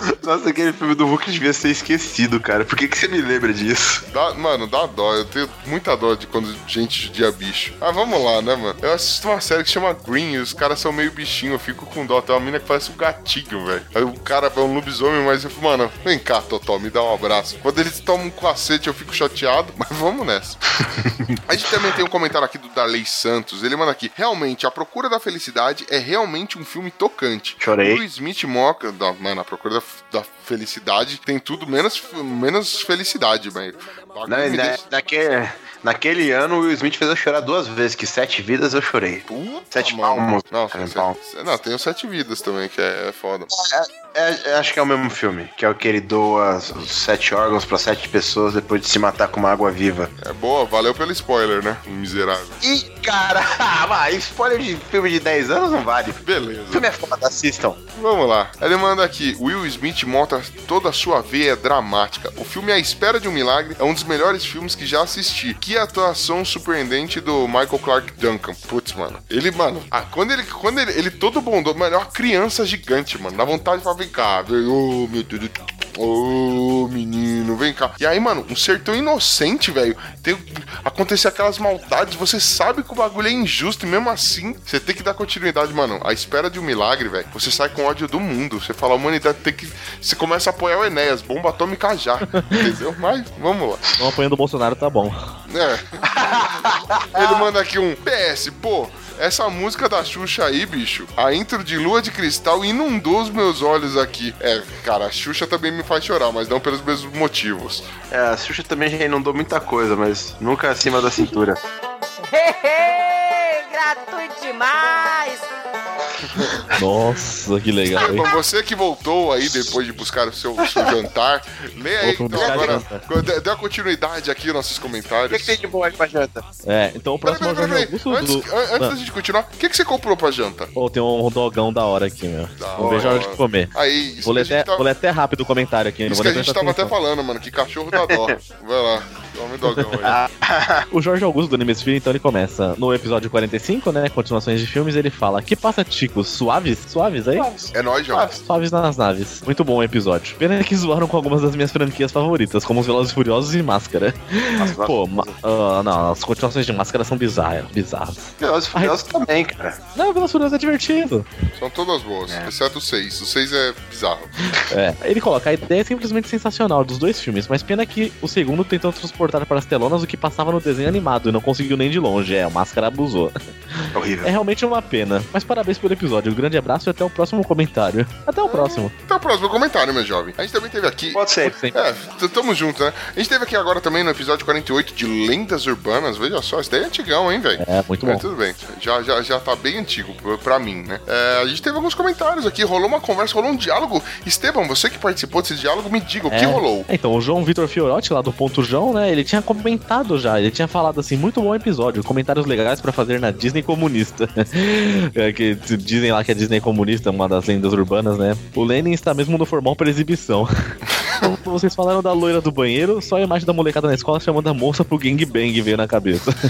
[SPEAKER 5] Nossa, aquele filme do Hulk devia ser esquecido, cara. Por que, que você me lembra disso?
[SPEAKER 3] Dá- mano, dá dó. Eu tenho muita dó de quando gente judia bicho. Ah, vamos lá, né, mano? Eu assisto uma série que chama Green e os caras são meio bichinho. Eu fico com dó. Tem uma mina que parece um gatinho, velho. Aí o cara é um lobisomem, mas eu fico, mano, vem cá, Totó, me dá um abraço. Quando eles tomam um cacete, eu fico chateado, mas vamos nessa. A gente também tem um comentário aqui do Darley Santos. Ele manda aqui: realmente, A Procura da Felicidade é realmente um filme tocante.
[SPEAKER 5] Chorei.
[SPEAKER 3] Will Smith moca. Mano, A Procura da, da Felicidade tem tudo menos, menos felicidade, velho. Bagulho
[SPEAKER 5] Na, naquele, naquele ano, o Will Smith fez eu chorar duas vezes, que sete vidas eu chorei.
[SPEAKER 3] Puta,
[SPEAKER 5] Sete
[SPEAKER 3] mano.
[SPEAKER 5] palmos.
[SPEAKER 3] Não,
[SPEAKER 5] Sete
[SPEAKER 3] sete-
[SPEAKER 5] palmos.
[SPEAKER 3] não, tem os Sete Vidas também, que é, é foda.
[SPEAKER 5] É, é, acho que é o mesmo filme, que é o que ele doa os sete órgãos pra sete pessoas depois de se matar com uma água viva.
[SPEAKER 3] É boa, valeu pelo spoiler, né? Miserável.
[SPEAKER 5] Ih, cara, spoiler de filme de 10 anos não vale. O
[SPEAKER 3] Beleza.
[SPEAKER 5] filme é foda, assistam.
[SPEAKER 3] Vamos lá. Ele manda aqui: Will Smith mostra toda a sua veia dramática. O filme A Espera de um Milagre é um dos melhores filmes que já assisti. Que atuação surpreendente do Michael Clark Duncan. Putz, mano. Ele, mano, ah, quando ele, quando ele, ele todo bondoso, mano, é uma criança gigante, mano. Dá vontade de falar, vem cá, velho. Ô, meu Deus. Ô, menino, vem cá. E aí, mano, um ser tão inocente, velho. Tem acontecer aquelas maldades, você sabe que o bagulho é injusto e mesmo assim, você tem que dar continuidade, mano. A espera de um milagre, velho. Você sai com ódio do mundo. Você fala, a humanidade tem que. Você começa a apoiar o Enéas, bomba atômica já. entendeu? Mas vamos lá.
[SPEAKER 4] Não apanhando o Bolsonaro, tá bom.
[SPEAKER 3] É. Ele manda aqui um PS, pô. Essa música da Xuxa aí, bicho, a intro de Lua de Cristal inundou os meus olhos aqui. É, cara, a Xuxa também me faz chorar, mas não pelos mesmos motivos.
[SPEAKER 5] É, a Xuxa também já inundou muita coisa, mas nunca acima da cintura.
[SPEAKER 8] Gratuito demais!
[SPEAKER 4] Nossa, que legal, hein?
[SPEAKER 3] Você que voltou aí depois de buscar o seu, seu jantar, lê aí então agora. Dê uma continuidade aqui nos nossos
[SPEAKER 5] O
[SPEAKER 3] comentários.
[SPEAKER 5] que, que tem de bom aí pra janta?
[SPEAKER 4] É, então o próximo é o
[SPEAKER 3] peraí,
[SPEAKER 4] Jorge
[SPEAKER 3] peraí,
[SPEAKER 4] Augusto
[SPEAKER 3] Antes,
[SPEAKER 4] do...
[SPEAKER 3] an- antes da gente continuar, o que, que você comprou pra janta?
[SPEAKER 4] Pô, tem um dogão da hora aqui, meu. Não vejo a hora de comer.
[SPEAKER 3] Aí, isso
[SPEAKER 4] Vou ler, até,
[SPEAKER 3] tá-
[SPEAKER 4] vou ler até rápido o comentário aqui.
[SPEAKER 3] Isso
[SPEAKER 4] vou
[SPEAKER 3] que a gente tava até falando, mano, que cachorro dá dó. Vai lá, o dogão aí.
[SPEAKER 4] O Jorge Augusto do Animesphere, então ele começa no episódio 45, né? Continuações de filmes, ele fala: Que passa, Ticos? Suaves? Suaves aí?
[SPEAKER 3] É nóis, João.
[SPEAKER 4] Suaves nas naves. Muito bom o episódio. Pena que zoaram com algumas das minhas franquias favoritas, como os Velozes e Furiosos e Máscara. Pô, ma- ah, não, as continuações de Máscara são bizarras. bizarras.
[SPEAKER 5] Velozes e Furiosos também, cara.
[SPEAKER 4] Não, Velozes e Furiosos é divertido.
[SPEAKER 3] São todas boas, exceto o 6. O 6 é bizarro.
[SPEAKER 4] É, ele coloca, a ideia é simplesmente sensacional dos dois filmes, mas pena que o segundo tentou transportar para as telonas o que passava no desenho animado e não conseguiu nem de longe. É, a máscara abusou.
[SPEAKER 5] Horrível.
[SPEAKER 4] É realmente uma pena. Mas parabéns pelo episódio. Um grande abraço e até o próximo comentário. Até o próximo.
[SPEAKER 3] Até o próximo comentário, meu jovem. A gente também teve aqui.
[SPEAKER 5] Pode ser.
[SPEAKER 3] É, tamo junto, né? A gente teve aqui agora também no episódio 48 de Lendas Urbanas. Veja só, isso daí é antigão, hein, velho?
[SPEAKER 4] É, muito
[SPEAKER 3] É,
[SPEAKER 4] bom.
[SPEAKER 3] tudo bem. Já, já, já tá bem antigo pra- mim, né? É, a gente teve alguns comentários aqui, rolou uma conversa, rolou um diálogo. Esteban, você que participou desse diálogo, me diga o que
[SPEAKER 4] É.
[SPEAKER 3] rolou.
[SPEAKER 4] Então, o João Vitor Fiorotti, lá do Ponto João, né? Ele tinha comentado já. Ele tinha falado assim: muito bom episódio. Comentários legais pra fazer na Disney comunista. É, que dizem lá que a Disney é comunista, uma das lendas urbanas, né? O Lenin está mesmo no formal para exibição. Então, Vocês falaram da loira do banheiro, só a imagem da molecada na escola chamando a moça pro gangbang veio na cabeça.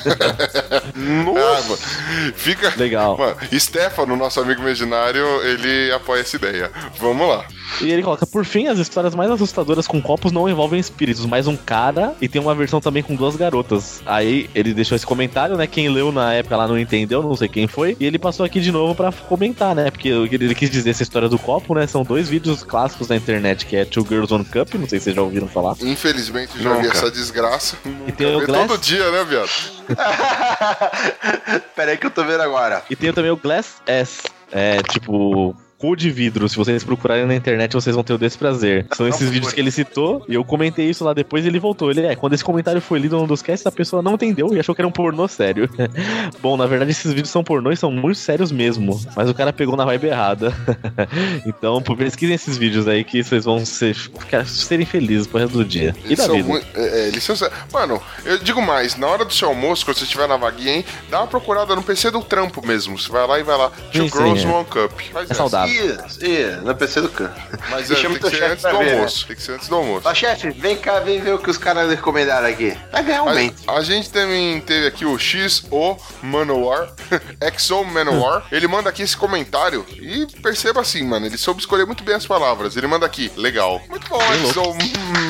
[SPEAKER 3] Ah, mano. Fica.
[SPEAKER 4] Legal.
[SPEAKER 3] Mano, Stefano, nosso amigo imaginário, ele apoia essa ideia. Vamos lá.
[SPEAKER 4] E ele coloca, por fim, as histórias mais assustadoras com copos não envolvem espíritos, mas um cara e tem uma versão também com duas garotas. Aí ele deixou esse comentário, né? Quem leu na época lá não entendeu, não sei quem foi. E ele passou aqui de novo pra comentar, né? Porque ele quis dizer essa história do copo, né? São dois vídeos clássicos na internet, que é Two Girls One Cup, não sei se vocês já ouviram falar.
[SPEAKER 3] Infelizmente, já vi
[SPEAKER 5] Nunca.
[SPEAKER 3] essa desgraça.
[SPEAKER 4] E tem o Glass.
[SPEAKER 3] todo dia, né, viado?
[SPEAKER 5] Pera aí que eu tô vendo agora.
[SPEAKER 4] E tem também o Glass S. É tipo. Cu de vidro, se vocês procurarem na internet, vocês vão ter o desprazer. São esses vídeos que ele citou, e eu comentei isso lá depois e ele voltou. Ele é, quando esse comentário foi lido num dos casts, a pessoa não entendeu e achou que era um pornô sério. Bom, na verdade, esses vídeos são pornô e são muito sérios mesmo. Mas o cara pegou na vibe errada. então, pesquisem esses vídeos aí que vocês vão ser, ficar, serem felizes pro resto do dia. E
[SPEAKER 3] Eles
[SPEAKER 4] da vida.
[SPEAKER 3] muito. É, é, eles são. Mano, eu digo mais, na hora do seu almoço, quando você estiver na vaguinha, hein, dá uma procurada no PC do trampo mesmo. Você vai lá e vai lá. Two Girls,
[SPEAKER 4] é.
[SPEAKER 3] One Cup. Faz
[SPEAKER 4] É
[SPEAKER 3] essa.
[SPEAKER 4] saudável.
[SPEAKER 5] Isso, isso, no PC do canto.
[SPEAKER 3] Mas
[SPEAKER 5] E
[SPEAKER 3] é,
[SPEAKER 5] chama
[SPEAKER 3] tem que ser
[SPEAKER 5] chefe
[SPEAKER 3] antes do
[SPEAKER 5] ver, né?
[SPEAKER 3] almoço. Tem que ser antes do almoço.
[SPEAKER 5] Ó, chefe, vem cá, vem ver o que os caras recomendaram aqui. Vai ganhar um
[SPEAKER 3] A, a gente também teve aqui o XO Manowar, XO Manowar. Ele manda aqui esse comentário e perceba assim, mano, ele soube escolher muito bem as palavras. Ele manda aqui, legal. Muito bom, XO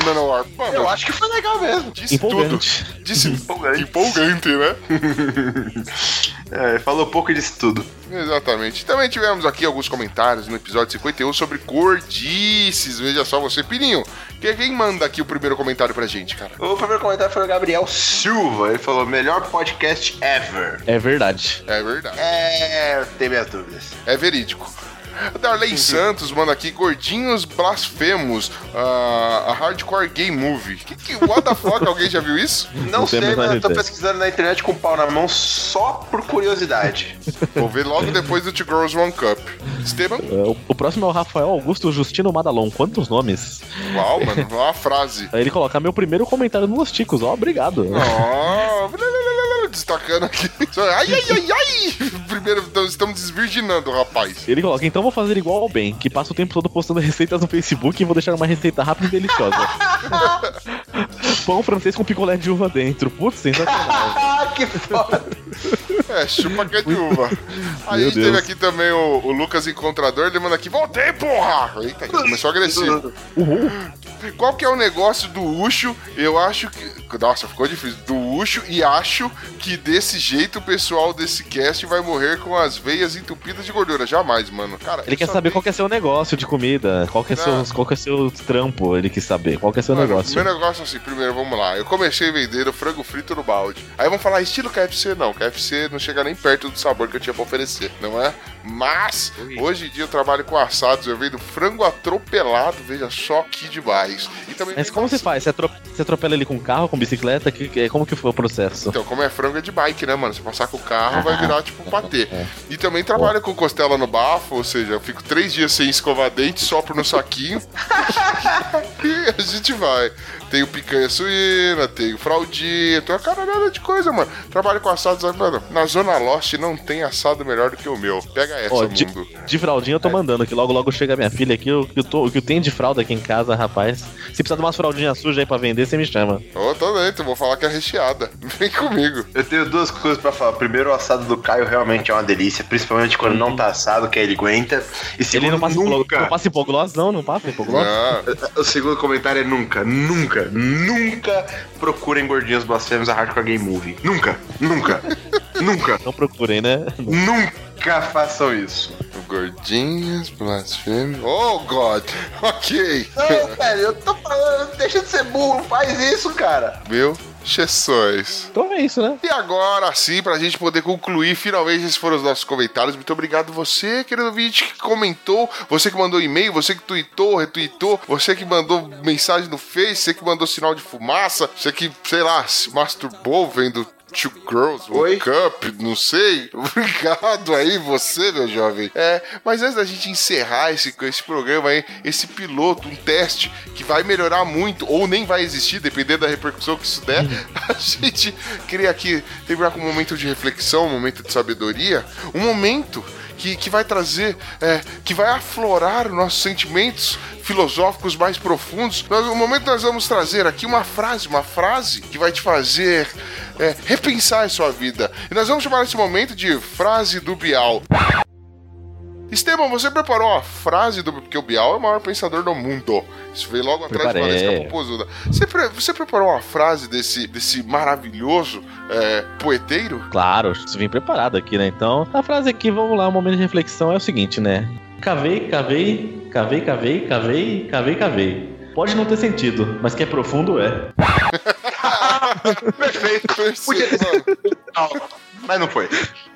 [SPEAKER 3] Manowar. Mano,
[SPEAKER 5] Eu acho que foi legal mesmo.
[SPEAKER 3] disse tudo.
[SPEAKER 4] Empolgante.
[SPEAKER 3] Disse
[SPEAKER 5] Empolgante.
[SPEAKER 3] empolgante, né?
[SPEAKER 5] É, falou pouco disso tudo.
[SPEAKER 3] Exatamente. Também tivemos aqui alguns comentários no episódio 51 sobre gordices. Veja só você, Pininho. que- Quem manda aqui o primeiro comentário pra gente, cara?
[SPEAKER 5] O primeiro comentário foi o Gabriel Silva. Ele falou: melhor podcast ever.
[SPEAKER 4] É verdade.
[SPEAKER 3] É verdade.
[SPEAKER 5] É, tem minhas dúvidas.
[SPEAKER 3] É verídico. A Darlene Santos manda aqui gordinhos blasfemos, ah, a hardcore gay movie. Que, que what the fuck? Alguém já viu isso?
[SPEAKER 5] Não
[SPEAKER 4] Não
[SPEAKER 5] sei, mas eu tô
[SPEAKER 4] ideia.
[SPEAKER 5] pesquisando na internet com o pau na mão só por curiosidade.
[SPEAKER 3] Vou ver logo depois do Two Girls One Cup. Esteban?
[SPEAKER 4] É, O, próximo é o Rafael Augusto Justino Madalon. Quantos nomes?
[SPEAKER 3] Uau, mano, uma frase.
[SPEAKER 4] Aí ele coloca meu primeiro comentário no Los Ticos. Ó, obrigado.
[SPEAKER 3] Ó, destacando aqui. Ai, ai, ai, ai! Primeiro, então, estamos desvirginando o rapaz.
[SPEAKER 4] Ele coloca, então vou fazer igual ao Ben, que passa o tempo todo postando receitas no Facebook e vou deixar uma receita rápida e deliciosa. Pão francês com picolé de uva dentro. Putz, sensacional.
[SPEAKER 5] ah, que foda!
[SPEAKER 3] É, chupa que é de uva. Aí
[SPEAKER 4] Meu
[SPEAKER 3] a gente teve
[SPEAKER 4] Deus.
[SPEAKER 3] aqui também o, o Lucas Encontrador, ele manda aqui, voltei, porra! Eita, começou agressivo.
[SPEAKER 4] Uhul.
[SPEAKER 3] Qual que é o negócio do Ucho? Eu acho que. Nossa, ficou difícil. Do Ucho e acho que desse jeito o pessoal desse cast vai morrer com as veias entupidas de gordura. Jamais, mano. Cara,
[SPEAKER 4] Ele quer saber qual que é seu negócio de comida, qual que é,
[SPEAKER 3] Não.
[SPEAKER 4] seu, qual que é seu trampo, ele quis saber, qual que é seu
[SPEAKER 3] Mano,
[SPEAKER 4] negócio.
[SPEAKER 3] Meu negócio é assim, primeiro, vamos lá. Eu comecei vendendo frango frito no balde. Aí vão falar, estilo KFC, não. KFC não chega nem perto do sabor que eu tinha pra oferecer, não é? Mas, hoje em dia eu trabalho com assados, eu vendo frango atropelado, veja só que demais. E também
[SPEAKER 4] Mas como você
[SPEAKER 3] ass-
[SPEAKER 4] faz? Você, atro- você atropela ele com carro, com bicicleta? Que, que- como que o processo.
[SPEAKER 3] Então, como é frango é de bike, né, mano? Se passar com o carro, vai virar tipo um patê. E também trabalho com costela no bafo, ou seja, eu fico três dias sem escovar dente, sopro no saquinho. e a gente vai. Tenho picanha suína, tenho fraldinha, tenho uma caralhada de coisa, mano. Trabalho com assados, mano. Na Zona Lost não tem assado melhor do que o meu. Pega essa,
[SPEAKER 4] Ó, de,
[SPEAKER 3] mundo.
[SPEAKER 4] de fraldinha eu tô mandando, que logo logo chega minha filha aqui. O que, eu tô, o que eu tenho de fralda aqui em casa, rapaz. Se precisar de umas fraldinhas sujas aí pra vender, você me chama.
[SPEAKER 3] Ô, tô dentro, vou falar que é recheada. Vem comigo.
[SPEAKER 5] Eu tenho duas coisas pra falar. Primeiro, o assado do Caio realmente é uma delícia, principalmente quando não tá assado, que aí ele aguenta. E segundo,
[SPEAKER 4] Ele não passa,
[SPEAKER 5] nunca.
[SPEAKER 4] não passa hipoglosão, não passa hipoglosão.
[SPEAKER 3] Ah,
[SPEAKER 5] O segundo comentário é nunca, nunca, nunca procurem gordinhos blasfemos a Hardcore Game Movie. Nunca, nunca, nunca,
[SPEAKER 4] Não procurem, né?
[SPEAKER 5] nunca façam isso.
[SPEAKER 3] gordinhas, blasfêmia. Oh, God! Ok!
[SPEAKER 5] Não, velho, eu tô falando, deixa de ser burro, faz isso, cara.
[SPEAKER 3] Meu Jesus.
[SPEAKER 4] Então é isso, né?
[SPEAKER 3] E agora sim, pra gente poder concluir, finalmente esses foram os nossos comentários. Muito obrigado você, querido ouvinte, que comentou, você que mandou e-mail, você que tweetou, retweetou, você que mandou mensagem no Face, você que mandou sinal de fumaça, você que, sei lá, se masturbou vendo Two Girls, One? Cup, não sei. Obrigado aí, você, meu jovem. É, mas antes da gente encerrar esse, esse programa aí, esse piloto, um teste que vai melhorar muito, ou nem vai existir, dependendo da repercussão que isso der, a gente queria aqui terminar com um momento de reflexão, um momento de sabedoria, um momento que, que vai trazer, é, que vai aflorar os nossos sentimentos filosóficos mais profundos. Nós, no momento nós vamos trazer aqui uma frase, uma frase que vai te fazer é, repensar a sua vida. E nós vamos chamar esse momento de frase do Bial. Esteban, você preparou uma frase do. Porque o Bial é o maior pensador do mundo. Isso veio logo atrás de
[SPEAKER 4] Preparei.
[SPEAKER 3] Valesca Popozuda. Você, pre- você preparou uma frase desse, desse maravilhoso é, poeteiro?
[SPEAKER 4] Claro, isso vem preparado aqui, né? Então, a frase aqui, vamos lá, um momento de reflexão é o seguinte, né? Cavei, cavei, cavei, cavei, cavei, cavei, cavei. Pode não ter sentido, mas que é profundo é.
[SPEAKER 5] Perfeito. Podia ter
[SPEAKER 3] Mano,
[SPEAKER 5] Não, mas não foi.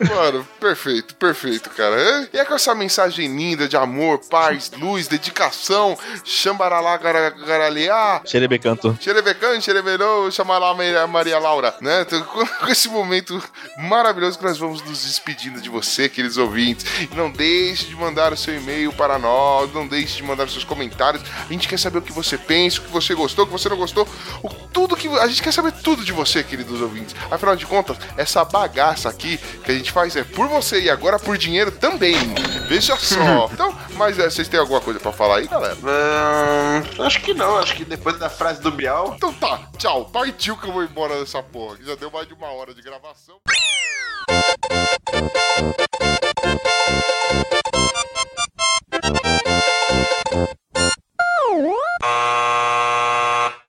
[SPEAKER 3] Mano, perfeito, perfeito, cara. É- E é com essa mensagem linda de amor, paz, luz, dedicação, chambaralá, gara- garaleá,
[SPEAKER 4] Xerebecanto.
[SPEAKER 3] xerebecan, xereberô, chamará Maria, Maria Laura, né? Então, com com esse momento maravilhoso que nós vamos nos despedindo de você, queridos ouvintes. E não deixe de mandar o seu e-mail para nós, não deixe de mandar os seus comentários. A gente quer saber o que você pensa, o que você gostou, o que você não gostou, o, tudo que... A gente quer saber tudo de você, queridos ouvintes. Afinal de contas, essa bagaça aqui que a gente faz é por você e agora por dinheiro também. Veja só. então, mas é, vocês têm alguma coisa para falar aí, galera?
[SPEAKER 5] Não, acho que não. Acho que depois da frase do Bial.
[SPEAKER 3] Então tá, tchau. Partiu que eu vou embora dessa porra. Já deu mais de uma hora de gravação.